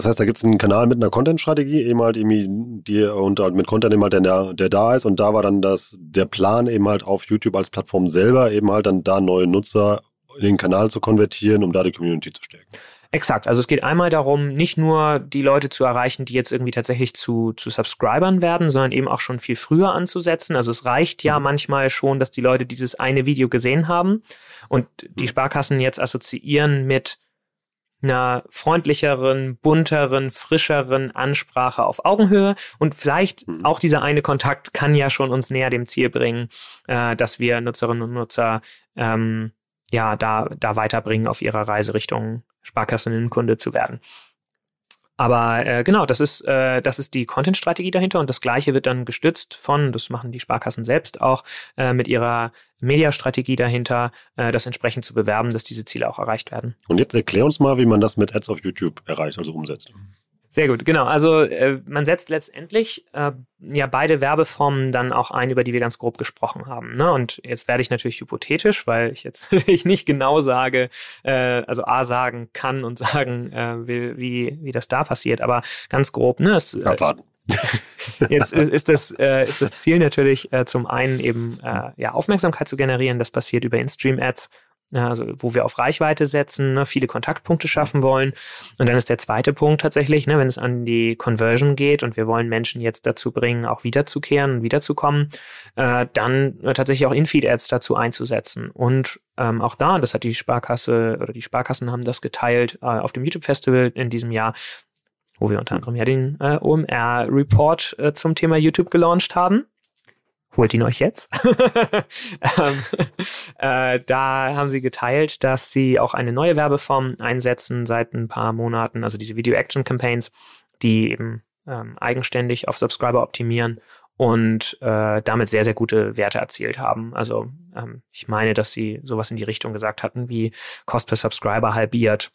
Das heißt, da gibt es einen Kanal mit einer Content-Strategie, eben halt irgendwie die und halt mit Content eben halt, der, der da ist. Und da war dann das, der Plan eben halt auf YouTube als Plattform selber, eben halt dann da neue Nutzer in den Kanal zu konvertieren, um da die Community zu stärken. Exakt. Also es geht einmal darum, nicht nur die Leute zu erreichen, die jetzt irgendwie tatsächlich zu, zu Subscribern werden, sondern eben auch schon viel früher anzusetzen. Also es reicht ja mhm. manchmal schon, dass die Leute dieses eine Video gesehen haben und die mhm. Sparkassen jetzt assoziieren mit einer freundlicheren, bunteren, frischeren Ansprache auf Augenhöhe. Und vielleicht mhm. auch dieser eine Kontakt kann ja schon uns näher dem Ziel bringen, äh, dass wir Nutzerinnen und Nutzer ähm, ja da, da weiterbringen auf ihrer Reise Richtung Sparkasseninnenkunde zu werden. Aber äh, genau, das ist, äh, das ist die Content-Strategie dahinter und das Gleiche wird dann gestützt von, das machen die Sparkassen selbst auch, äh, mit ihrer Mediastrategie dahinter, äh, das entsprechend zu bewerben, dass diese Ziele auch erreicht werden. Und jetzt erklär uns mal, wie man das mit Ads auf YouTube erreicht, also umsetzt. Sehr gut, genau. Also äh, man setzt letztendlich äh, ja beide Werbeformen dann auch ein, über die wir ganz grob gesprochen haben. Ne? Und jetzt werde ich natürlich hypothetisch, weil ich jetzt ich nicht genau sage, äh, also A sagen kann und sagen äh, will, wie, wie das da passiert, aber ganz grob, ne? Es, äh, Jetzt ist, ist, das, äh, ist das Ziel natürlich äh, zum einen eben äh, ja, Aufmerksamkeit zu generieren. Das passiert über In-Stream-Ads ja, also wo wir auf Reichweite setzen, ne, viele Kontaktpunkte schaffen wollen. Und dann ist der zweite Punkt tatsächlich, ne, wenn es an die Conversion geht und wir wollen Menschen jetzt dazu bringen, auch wiederzukehren und wiederzukommen, äh, dann äh, tatsächlich auch In-Feed-Ads dazu einzusetzen. Und ähm, auch da, das hat die Sparkasse oder die Sparkassen haben das geteilt äh, auf dem YouTube-Festival in diesem Jahr, wo wir unter anderem ja den äh, OMR-Report äh, zum Thema YouTube gelauncht haben holt ihn euch jetzt. ähm, äh, da haben sie geteilt, dass sie auch eine neue Werbeform einsetzen seit ein paar Monaten, also diese Video Action Campaigns, die eben ähm, eigenständig auf Subscriber optimieren und äh, damit sehr, sehr gute Werte erzielt haben. Also ähm, ich meine, dass sie sowas in die Richtung gesagt hatten wie Cost per Subscriber halbiert.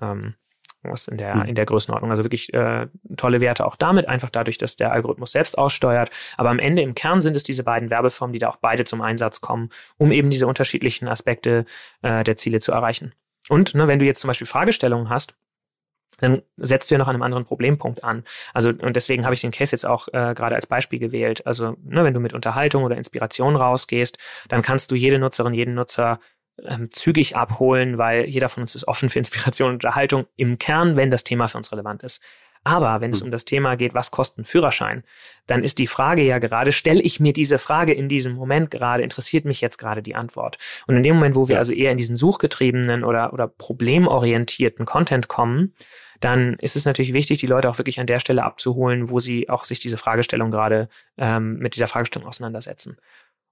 Ähm, was in der, hm. in der Größenordnung. Also wirklich äh, tolle Werte auch damit, einfach dadurch, dass der Algorithmus selbst aussteuert. Aber am Ende im Kern sind es diese beiden Werbeformen, die da auch beide zum Einsatz kommen, um eben diese unterschiedlichen Aspekte äh, der Ziele zu erreichen. Und ne, wenn du jetzt zum Beispiel Fragestellungen hast, dann setzt du ja noch an einem anderen Problempunkt an. Also, und deswegen habe ich den Case jetzt auch äh, gerade als Beispiel gewählt. Also, ne, wenn du mit Unterhaltung oder Inspiration rausgehst, dann kannst du jede Nutzerin, jeden Nutzer ähm, zügig abholen, weil jeder von uns ist offen für Inspiration und Unterhaltung im Kern, wenn das Thema für uns relevant ist. Aber wenn es hm. um das Thema geht, was kostet ein Führerschein, dann ist die Frage ja gerade, stelle ich mir diese Frage in diesem Moment gerade, interessiert mich jetzt gerade die Antwort? Und in dem Moment, wo wir ja. also eher in diesen suchgetriebenen oder, oder problemorientierten Content kommen, dann ist es natürlich wichtig, die Leute auch wirklich an der Stelle abzuholen, wo sie auch sich diese Fragestellung gerade ähm, mit dieser Fragestellung auseinandersetzen.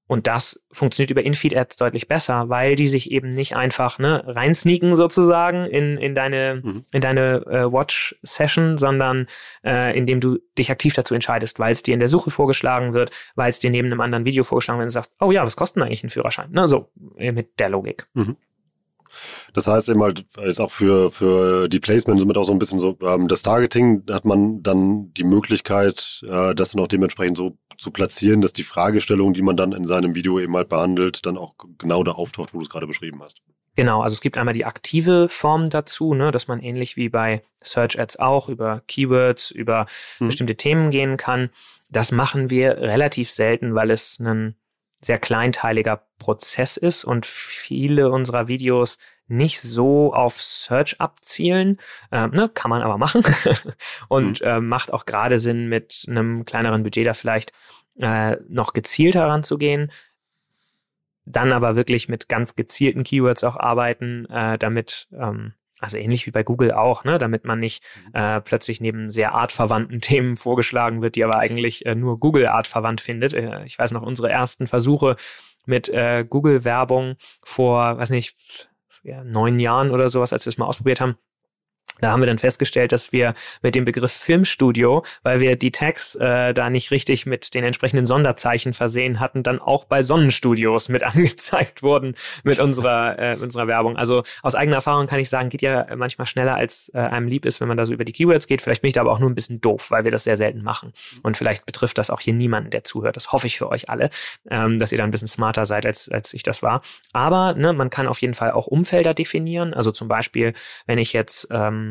Und das funktioniert über Infeed-Ads deutlich besser, weil die sich eben nicht einfach ne, reinsneaken sozusagen in, in deine, mhm. in deine äh, Watch-Session, sondern äh, indem du dich aktiv dazu entscheidest, weil es dir in der Suche vorgeschlagen wird, weil es dir neben einem anderen Video vorgeschlagen wird und sagst, oh ja, was kostet denn eigentlich ein Führerschein? Ne, so, äh, mit der Logik. Mhm. Das heißt eben halt jetzt auch für, für die Placement somit auch so ein bisschen so, ähm, das Targeting hat man dann die Möglichkeit, äh, das dann auch dementsprechend so zu platzieren, dass die Fragestellung, die man dann in seinem Video eben halt behandelt, dann auch genau da auftaucht, wo du es gerade beschrieben hast. Genau, also es gibt einmal die aktive Form dazu, ne, dass man ähnlich wie bei Search Ads auch über Keywords, über hm. bestimmte Themen gehen kann. Das machen wir relativ selten, weil es ein sehr kleinteiliger Prozess ist und viele unserer Videos nicht so auf Search abzielen. Ähm, ne, kann man aber machen und äh, macht auch gerade Sinn, mit einem kleineren Budget da vielleicht äh, noch gezielt heranzugehen. Dann aber wirklich mit ganz gezielten Keywords auch arbeiten, äh, damit ähm, also ähnlich wie bei Google auch, ne, damit man nicht mhm. äh, plötzlich neben sehr artverwandten Themen vorgeschlagen wird, die aber eigentlich äh, nur Google artverwandt findet. Äh, ich weiß noch, unsere ersten Versuche mit äh, Google-Werbung vor, weiß nicht, ja, neun Jahren oder sowas, als wir es mal ausprobiert haben, da haben wir dann festgestellt, dass wir mit dem Begriff Filmstudio, weil wir die Tags äh, da nicht richtig mit den entsprechenden Sonderzeichen versehen hatten, dann auch bei Sonnenstudios mit angezeigt wurden mit unserer, äh, unserer Werbung. Also aus eigener Erfahrung kann ich sagen, geht ja manchmal schneller, als äh, einem lieb ist, wenn man da so über die Keywords geht. Vielleicht bin ich da aber auch nur ein bisschen doof, weil wir das sehr selten machen. Und vielleicht betrifft das auch hier niemanden, der zuhört. Das hoffe ich für euch alle, ähm, dass ihr da ein bisschen smarter seid, als, als ich das war. Aber ne, man kann auf jeden Fall auch Umfelder definieren. Also zum Beispiel, wenn ich jetzt ähm,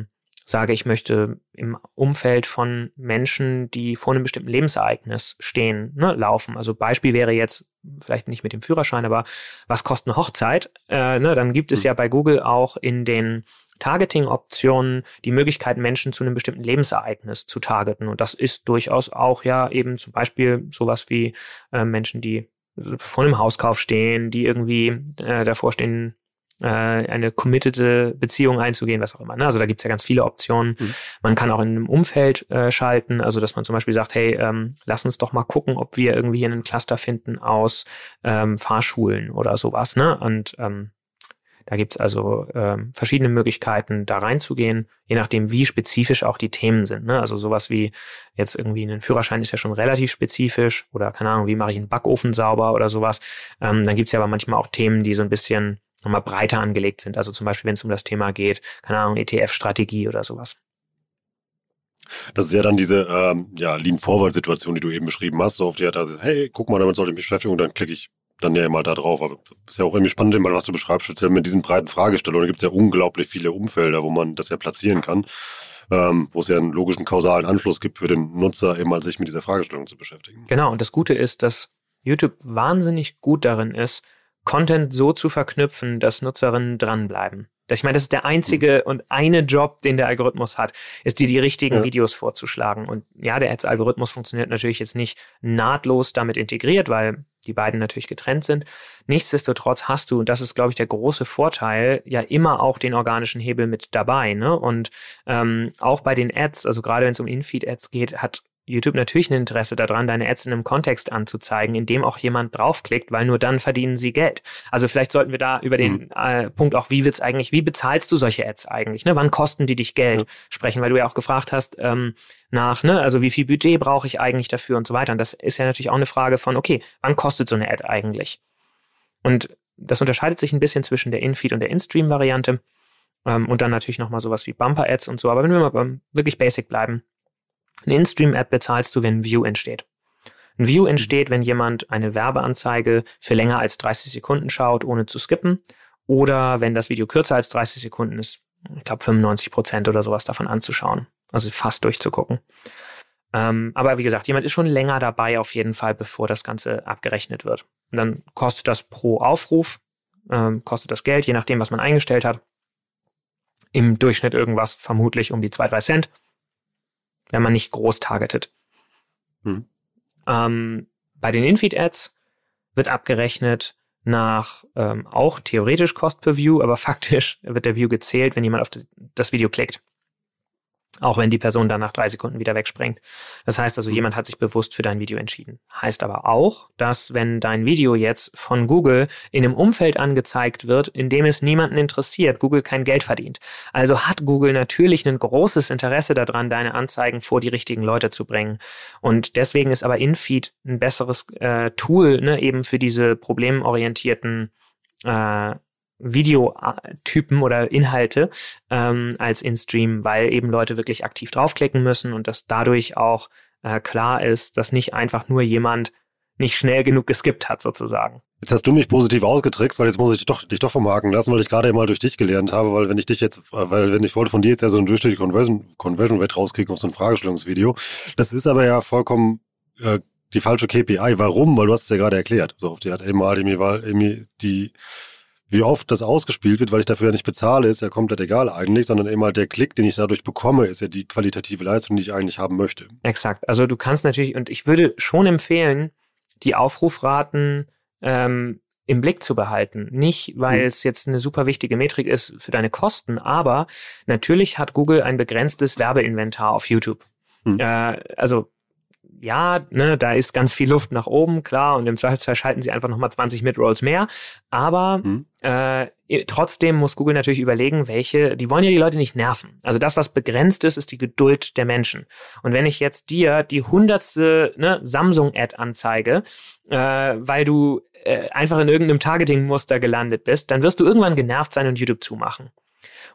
sage, ich möchte im Umfeld von Menschen, die vor einem bestimmten Lebensereignis stehen, ne, laufen. Also Beispiel wäre jetzt vielleicht nicht mit dem Führerschein, aber was kostet eine Hochzeit? Äh, ne, dann gibt es hm. ja bei Google auch in den Targeting-Optionen die Möglichkeit, Menschen zu einem bestimmten Lebensereignis zu targeten. Und das ist durchaus auch ja eben zum Beispiel sowas wie äh, Menschen, die vor einem Hauskauf stehen, die irgendwie äh, davor stehen, äh, eine committede Beziehung einzugehen, was auch immer. Ne? Also da gibt's ja ganz viele Optionen. Mhm. Man kann auch in einem Umfeld äh, schalten, also dass man zum Beispiel sagt, hey, ähm, lass uns doch mal gucken, ob wir irgendwie einen Cluster finden aus ähm, Fahrschulen oder sowas. Ne? Und ähm, Da gibt's also äh, verschiedene Möglichkeiten, da reinzugehen, je nachdem, wie spezifisch auch die Themen sind. Ne? Also sowas wie jetzt irgendwie ein Führerschein ist ja schon relativ spezifisch oder keine Ahnung, wie mache ich einen Backofen sauber oder sowas. Ähm, dann gibt's ja aber manchmal auch Themen, die so ein bisschen nochmal breiter angelegt sind. Also zum Beispiel, wenn es um das Thema geht, keine Ahnung, ETF-Strategie oder sowas. Das ist ja dann diese ähm, ja, Lean-Forward-Situation, die du eben beschrieben hast. So auf die hat also, hey, guck mal, damit sollte ich mich beschäftigen und dann klicke ich dann ja mal da drauf. Aber ist ja auch irgendwie spannend, immer, was du beschreibst, speziell mit diesen breiten Fragestellungen. Da gibt es ja unglaublich viele Umfelder, wo man das ja platzieren kann, ähm, wo es ja einen logischen kausalen Anschluss gibt für den Nutzer, eben mal sich mit dieser Fragestellung zu beschäftigen. Genau, und das Gute ist, dass YouTube wahnsinnig gut darin ist, Content so zu verknüpfen, dass Nutzerinnen dranbleiben. Ich meine, das ist der einzige und eine Job, den der Algorithmus hat, ist dir die richtigen ja. Videos vorzuschlagen. Und ja, der Ads-Algorithmus funktioniert natürlich jetzt nicht nahtlos damit integriert, weil die beiden natürlich getrennt sind. Nichtsdestotrotz hast du, und das ist, glaube ich, der große Vorteil, ja immer auch den organischen Hebel mit dabei. Ne? Und ähm, auch bei den Ads, also gerade wenn es um Infeed-Ads geht, hat YouTube natürlich ein Interesse daran, deine Ads in einem Kontext anzuzeigen, in dem auch jemand draufklickt, weil nur dann verdienen sie Geld. Also vielleicht sollten wir da über den mhm. äh, Punkt auch, wie wird's eigentlich, wie bezahlst du solche Ads eigentlich? Ne? Wann kosten die dich Geld? Ja. Sprechen, weil du ja auch gefragt hast ähm, nach, ne, also wie viel Budget brauche ich eigentlich dafür und so weiter. Und das ist ja natürlich auch eine Frage von, okay, wann kostet so eine Ad eigentlich? Und das unterscheidet sich ein bisschen zwischen der In-Feed und der In-Stream-Variante. Ähm, und dann natürlich nochmal sowas wie Bumper-Ads und so. Aber wenn wir mal beim wirklich Basic bleiben, eine In-Stream-Ad bezahlst du, wenn ein View entsteht. Ein View entsteht, wenn jemand eine Werbeanzeige für länger als 30 Sekunden schaut, ohne zu skippen. Oder wenn das Video kürzer als 30 Sekunden ist, ich glaube 95 Prozent oder sowas davon anzuschauen. Also fast durchzugucken. Ähm, aber wie gesagt, jemand ist schon länger dabei auf jeden Fall, bevor das Ganze abgerechnet wird. Und dann kostet das pro Aufruf, ähm, kostet das Geld, je nachdem, was man eingestellt hat. Im Durchschnitt irgendwas vermutlich um die zwei drei Cent wenn man nicht groß targetet. Hm. Ähm, bei den Infeed-Ads wird abgerechnet nach ähm, auch theoretisch Cost per View, aber faktisch wird der View gezählt, wenn jemand auf das Video klickt. Auch wenn die Person dann nach drei Sekunden wieder wegspringt. Das heißt also, jemand hat sich bewusst für dein Video entschieden. Heißt aber auch, dass wenn dein Video jetzt von Google in einem Umfeld angezeigt wird, in dem es niemanden interessiert, Google kein Geld verdient. Also hat Google natürlich ein großes Interesse daran, deine Anzeigen vor die richtigen Leute zu bringen. Und deswegen ist aber InFeed ein besseres äh, Tool, ne, eben für diese problemorientierten äh, Videotypen oder Inhalte ähm, als in-Stream, weil eben Leute wirklich aktiv draufklicken müssen und dass dadurch auch äh, klar ist, dass nicht einfach nur jemand nicht schnell genug geskippt hat, sozusagen. Jetzt hast du mich positiv ausgetrickst, weil jetzt muss ich dich doch, dich doch vermarken lassen, weil ich gerade mal durch dich gelernt habe, weil wenn ich dich jetzt, weil wenn ich wollte von dir jetzt ja so eine durchschnittliche Conversion, Conversion Rate rauskriegen auf so ein Fragestellungsvideo, das ist aber ja vollkommen äh, die falsche KPI. Warum? Weil du hast es ja gerade erklärt. So auf die hat mal die, die wie oft das ausgespielt wird, weil ich dafür ja nicht bezahle, ist ja komplett egal eigentlich, sondern immer der Klick, den ich dadurch bekomme, ist ja die qualitative Leistung, die ich eigentlich haben möchte. Exakt. Also du kannst natürlich, und ich würde schon empfehlen, die Aufrufraten ähm, im Blick zu behalten. Nicht, weil hm. es jetzt eine super wichtige Metrik ist für deine Kosten, aber natürlich hat Google ein begrenztes Werbeinventar auf YouTube. Hm. Äh, also ja, ne, da ist ganz viel Luft nach oben, klar, und im Zweifelsfall schalten sie einfach nochmal 20 Midrolls mehr. Aber mhm. äh, trotzdem muss Google natürlich überlegen, welche, die wollen ja die Leute nicht nerven. Also das, was begrenzt ist, ist die Geduld der Menschen. Und wenn ich jetzt dir die hundertste ne, Samsung-Ad anzeige, äh, weil du äh, einfach in irgendeinem Targeting-Muster gelandet bist, dann wirst du irgendwann genervt sein und YouTube zumachen.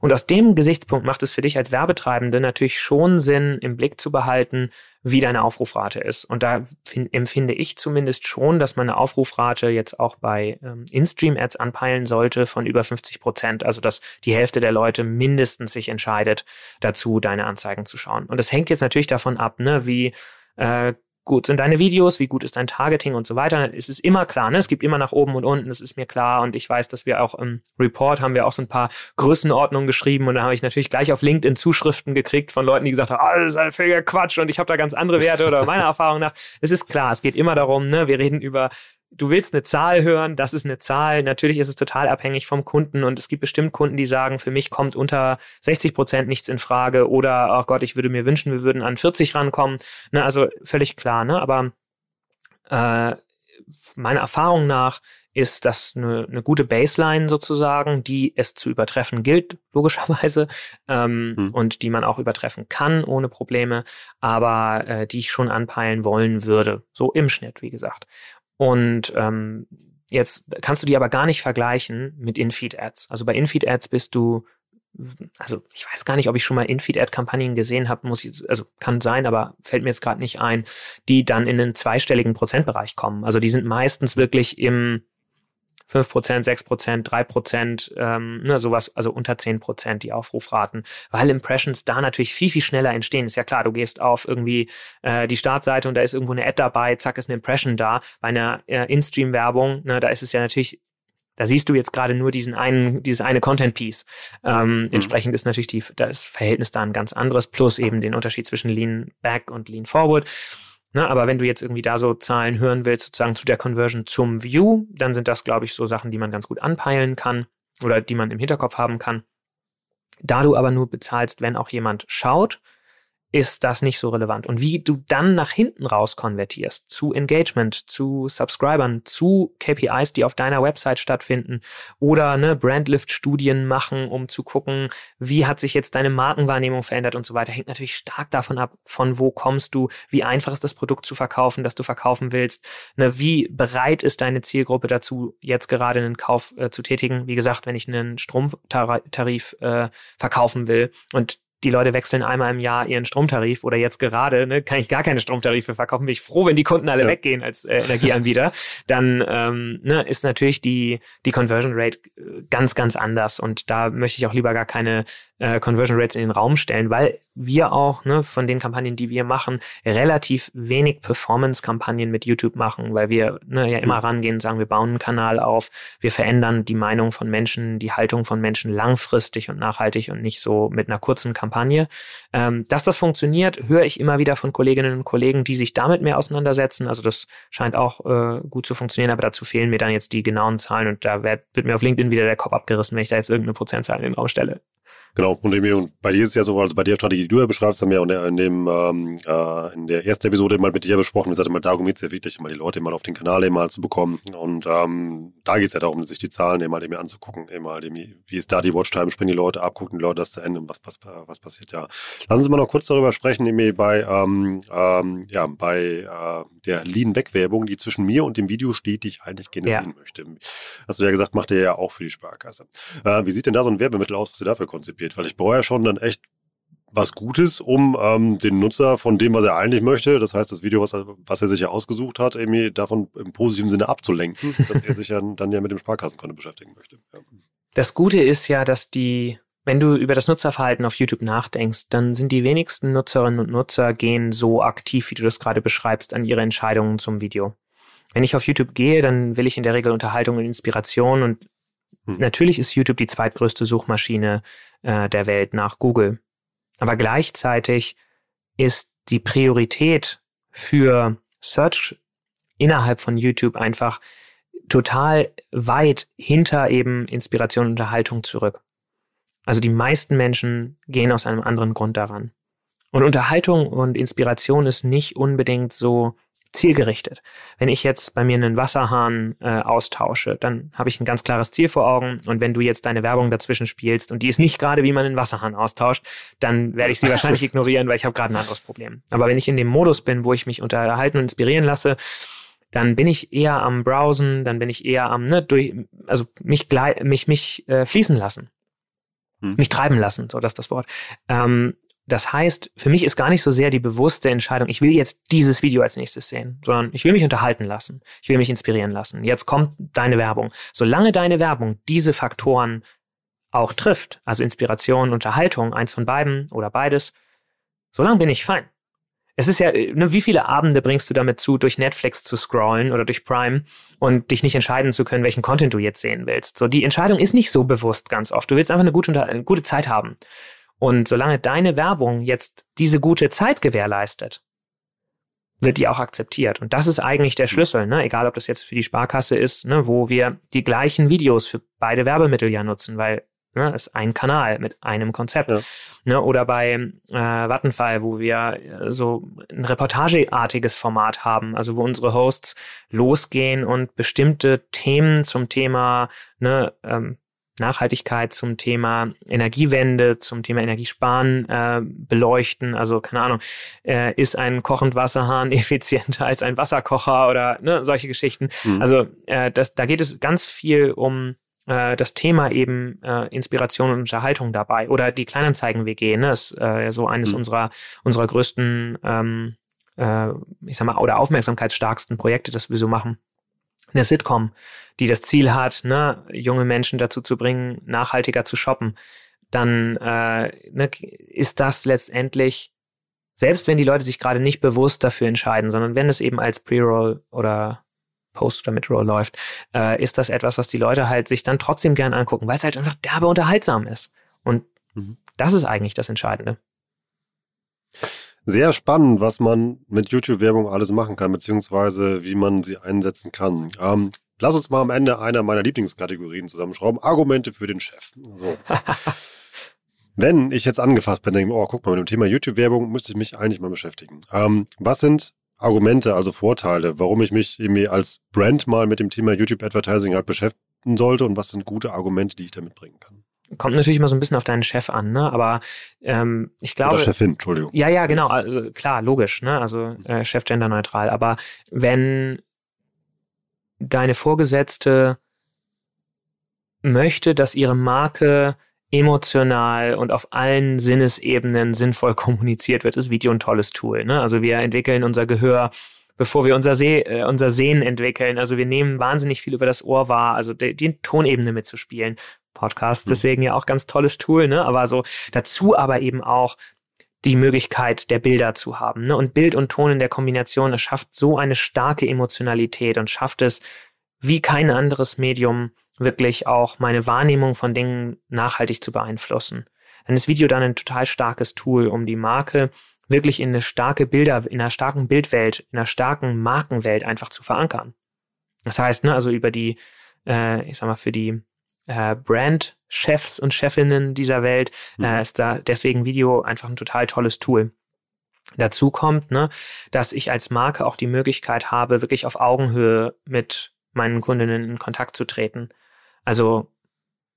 Und aus dem Gesichtspunkt macht es für dich als Werbetreibende natürlich schon Sinn, im Blick zu behalten, wie deine Aufrufrate ist. Und da empfinde ich zumindest schon, dass man eine Aufrufrate jetzt auch bei ähm, In-Stream-Ads anpeilen sollte von über 50 Prozent. Also dass die Hälfte der Leute mindestens sich entscheidet, dazu deine Anzeigen zu schauen. Und das hängt jetzt natürlich davon ab, ne, wie äh, gut sind deine Videos, wie gut ist dein Targeting und so weiter. Es ist immer klar, ne? Es gibt immer nach oben und unten, das ist mir klar. Und ich weiß, dass wir auch im Report haben wir auch so ein paar Größenordnungen geschrieben und da habe ich natürlich gleich auf LinkedIn Zuschriften gekriegt von Leuten, die gesagt haben, ah, das ist ein völliger Quatsch und ich habe da ganz andere Werte oder meiner Erfahrung nach. Es ist klar, es geht immer darum, ne? Wir reden über du willst eine Zahl hören, das ist eine Zahl. Natürlich ist es total abhängig vom Kunden und es gibt bestimmt Kunden, die sagen, für mich kommt unter 60 Prozent nichts in Frage oder, ach Gott, ich würde mir wünschen, wir würden an 40 rankommen. Ne, also völlig klar, ne? Aber äh, meiner Erfahrung nach ist das eine, eine gute Baseline sozusagen, die es zu übertreffen gilt, logischerweise, ähm, hm. und die man auch übertreffen kann ohne Probleme, aber äh, die ich schon anpeilen wollen würde, so im Schnitt, wie gesagt. Und ähm, jetzt kannst du die aber gar nicht vergleichen mit Infeed-Ads. Also bei Infeed-Ads bist du also ich weiß gar nicht, ob ich schon mal Infeed-Ad-Kampagnen gesehen habe, muss ich, also kann sein, aber fällt mir jetzt gerade nicht ein, die dann in den zweistelligen Prozentbereich kommen. Also die sind meistens wirklich im 5%, 6%, 3%, ähm, ne, sowas, also unter 10% die Aufrufraten, weil Impressions da natürlich viel, viel schneller entstehen. Ist ja klar, du gehst auf irgendwie äh, die Startseite und da ist irgendwo eine Ad dabei, zack, ist eine Impression da. Bei einer äh, In-Stream-Werbung, ne, da ist es ja natürlich da siehst du jetzt gerade nur diesen einen, dieses eine Content-Piece. Ähm, mhm. Entsprechend ist natürlich die, das Verhältnis da ein ganz anderes, plus eben den Unterschied zwischen Lean Back und Lean Forward. Ne, aber wenn du jetzt irgendwie da so Zahlen hören willst, sozusagen zu der Conversion zum View, dann sind das, glaube ich, so Sachen, die man ganz gut anpeilen kann oder die man im Hinterkopf haben kann. Da du aber nur bezahlst, wenn auch jemand schaut, ist das nicht so relevant. Und wie du dann nach hinten raus konvertierst zu Engagement, zu Subscribern, zu KPIs, die auf deiner Website stattfinden oder ne, Brandlift-Studien machen, um zu gucken, wie hat sich jetzt deine Markenwahrnehmung verändert und so weiter, hängt natürlich stark davon ab, von wo kommst du, wie einfach ist das Produkt zu verkaufen, das du verkaufen willst, ne, wie bereit ist deine Zielgruppe dazu, jetzt gerade einen Kauf äh, zu tätigen. Wie gesagt, wenn ich einen Stromtarif äh, verkaufen will und die Leute wechseln einmal im Jahr ihren Stromtarif oder jetzt gerade, ne, kann ich gar keine Stromtarife verkaufen, bin ich froh, wenn die Kunden alle ja. weggehen als äh, Energieanbieter, dann ähm, ne, ist natürlich die, die Conversion Rate äh, ganz, ganz anders und da möchte ich auch lieber gar keine äh, Conversion Rates in den Raum stellen, weil wir auch ne, von den Kampagnen, die wir machen, relativ wenig Performance-Kampagnen mit YouTube machen, weil wir ne, ja immer mhm. rangehen, sagen, wir bauen einen Kanal auf, wir verändern die Meinung von Menschen, die Haltung von Menschen langfristig und nachhaltig und nicht so mit einer kurzen Kampagne. Ähm, dass das funktioniert, höre ich immer wieder von Kolleginnen und Kollegen, die sich damit mehr auseinandersetzen. Also das scheint auch äh, gut zu funktionieren, aber dazu fehlen mir dann jetzt die genauen Zahlen und da wird, wird mir auf LinkedIn wieder der Kopf abgerissen, wenn ich da jetzt irgendeine Prozentzahl in den Raum stelle. Genau, und, bei dir ist es ja so, also bei der Strategie, die du ja beschreibst, haben wir ja in, dem, ähm, äh, in der ersten Episode mal mit dir besprochen, wir sagten mal, darum geht es ja wirklich, mal die Leute mal auf den Kanal mal zu bekommen. Und ähm, da geht es ja darum, sich die Zahlen mal eben anzugucken, mal wie ist da die Watchtime, springen die Leute ab, gucken die Leute das zu Ende, was, was, was passiert ja. Lass uns mal noch kurz darüber sprechen, eben bei, ähm, ähm, ja, bei äh, der Lean-Back-Werbung, die zwischen mir und dem Video steht, die ich eigentlich gerne ja. sehen möchte. Hast du ja gesagt, macht ihr ja auch für die Sparkasse. Äh, wie sieht denn da so ein Werbemittel aus, was ihr dafür konzipiert? Konzipiert, weil ich brauche ja schon dann echt was Gutes, um ähm, den Nutzer von dem, was er eigentlich möchte, das heißt das Video, was er, was er sich ja ausgesucht hat, irgendwie davon im positiven Sinne abzulenken, dass er sich ja dann ja mit dem Sparkassenkonto beschäftigen möchte. Ja. Das Gute ist ja, dass die, wenn du über das Nutzerverhalten auf YouTube nachdenkst, dann sind die wenigsten Nutzerinnen und Nutzer gehen so aktiv, wie du das gerade beschreibst, an ihre Entscheidungen zum Video. Wenn ich auf YouTube gehe, dann will ich in der Regel Unterhaltung und Inspiration und hm. Natürlich ist YouTube die zweitgrößte Suchmaschine äh, der Welt nach Google. Aber gleichzeitig ist die Priorität für Search innerhalb von YouTube einfach total weit hinter eben Inspiration und Unterhaltung zurück. Also die meisten Menschen gehen aus einem anderen Grund daran. Und Unterhaltung und Inspiration ist nicht unbedingt so zielgerichtet. Wenn ich jetzt bei mir einen Wasserhahn äh, austausche, dann habe ich ein ganz klares Ziel vor Augen. Und wenn du jetzt deine Werbung dazwischen spielst und die ist nicht gerade, wie man einen Wasserhahn austauscht, dann werde ich sie wahrscheinlich ignorieren, weil ich habe gerade ein anderes Problem. Aber wenn ich in dem Modus bin, wo ich mich unterhalten und inspirieren lasse, dann bin ich eher am Browsen, dann bin ich eher am, ne, durch, also mich, mich, mich äh, fließen lassen. Hm. Mich treiben lassen, so das ist das Wort. Ähm, das heißt, für mich ist gar nicht so sehr die bewusste Entscheidung, ich will jetzt dieses Video als nächstes sehen, sondern ich will mich unterhalten lassen. Ich will mich inspirieren lassen. Jetzt kommt deine Werbung. Solange deine Werbung diese Faktoren auch trifft, also Inspiration, Unterhaltung, eins von beiden oder beides, solange bin ich fein. Es ist ja, ne, wie viele Abende bringst du damit zu, durch Netflix zu scrollen oder durch Prime und dich nicht entscheiden zu können, welchen Content du jetzt sehen willst? So, die Entscheidung ist nicht so bewusst ganz oft. Du willst einfach eine gute, eine gute Zeit haben. Und solange deine Werbung jetzt diese gute Zeit gewährleistet, wird die auch akzeptiert. Und das ist eigentlich der Schlüssel, ne? egal ob das jetzt für die Sparkasse ist, ne? wo wir die gleichen Videos für beide Werbemittel ja nutzen, weil Ne, ist ein Kanal mit einem Konzept. Ja. Ne, oder bei äh, Vattenfall, wo wir äh, so ein reportageartiges Format haben, also wo unsere Hosts losgehen und bestimmte Themen zum Thema ne, ähm, Nachhaltigkeit, zum Thema Energiewende, zum Thema Energiesparen äh, beleuchten. Also keine Ahnung, äh, ist ein kochend Wasserhahn effizienter als ein Wasserkocher oder ne, solche Geschichten. Mhm. Also äh, das, da geht es ganz viel um äh, das Thema eben äh, Inspiration und Unterhaltung dabei. Oder die Kleinanzeigen-WG, ne, ist äh, so eines mhm. unserer, unserer größten, ähm, äh, ich sag mal, oder aufmerksamkeitsstarksten Projekte, das wir so machen. Eine Sitcom, die das Ziel hat, ne, junge Menschen dazu zu bringen, nachhaltiger zu shoppen. Dann äh, ne, ist das letztendlich, selbst wenn die Leute sich gerade nicht bewusst dafür entscheiden, sondern wenn es eben als Pre-Roll oder Post oder Midroll läuft, äh, ist das etwas, was die Leute halt sich dann trotzdem gern angucken, weil es halt einfach derbe unterhaltsam ist. Und mhm. das ist eigentlich das Entscheidende. Sehr spannend, was man mit YouTube-Werbung alles machen kann, beziehungsweise wie man sie einsetzen kann. Ähm, lass uns mal am Ende einer meiner Lieblingskategorien zusammenschrauben. Argumente für den Chef. So. Wenn ich jetzt angefasst bin, denke ich, oh, guck mal, mit dem Thema YouTube-Werbung müsste ich mich eigentlich mal beschäftigen. Ähm, was sind Argumente, also Vorteile, warum ich mich irgendwie als Brand mal mit dem Thema YouTube Advertising halt beschäftigen sollte und was sind gute Argumente, die ich damit bringen kann? Kommt natürlich immer so ein bisschen auf deinen Chef an, ne? Aber ähm, ich glaube. Oder Chefin, Entschuldigung. Ja, ja, genau. Also klar, logisch, ne? Also äh, Chef genderneutral. Aber wenn deine Vorgesetzte möchte, dass ihre Marke emotional und auf allen Sinnesebenen sinnvoll kommuniziert wird, ist Video ein tolles Tool. Ne? Also wir entwickeln unser Gehör, bevor wir unser, Seh, äh, unser Sehen entwickeln. Also wir nehmen wahnsinnig viel über das Ohr wahr, also die, die Tonebene mitzuspielen. Podcast, mhm. deswegen ja auch ganz tolles Tool, ne? Aber so dazu aber eben auch die Möglichkeit der Bilder zu haben. Ne? Und Bild und Ton in der Kombination, das schafft so eine starke Emotionalität und schafft es wie kein anderes Medium, wirklich auch meine Wahrnehmung von Dingen nachhaltig zu beeinflussen. Dann ist Video dann ein total starkes Tool, um die Marke wirklich in eine starke Bilder, in einer starken Bildwelt, in einer starken Markenwelt einfach zu verankern. Das heißt, ne, also über die, äh, ich sag mal, für die äh, Brand-Chefs und Chefinnen dieser Welt mhm. äh, ist da deswegen Video einfach ein total tolles Tool. Dazu kommt, ne, dass ich als Marke auch die Möglichkeit habe, wirklich auf Augenhöhe mit meinen Kundinnen in Kontakt zu treten. Also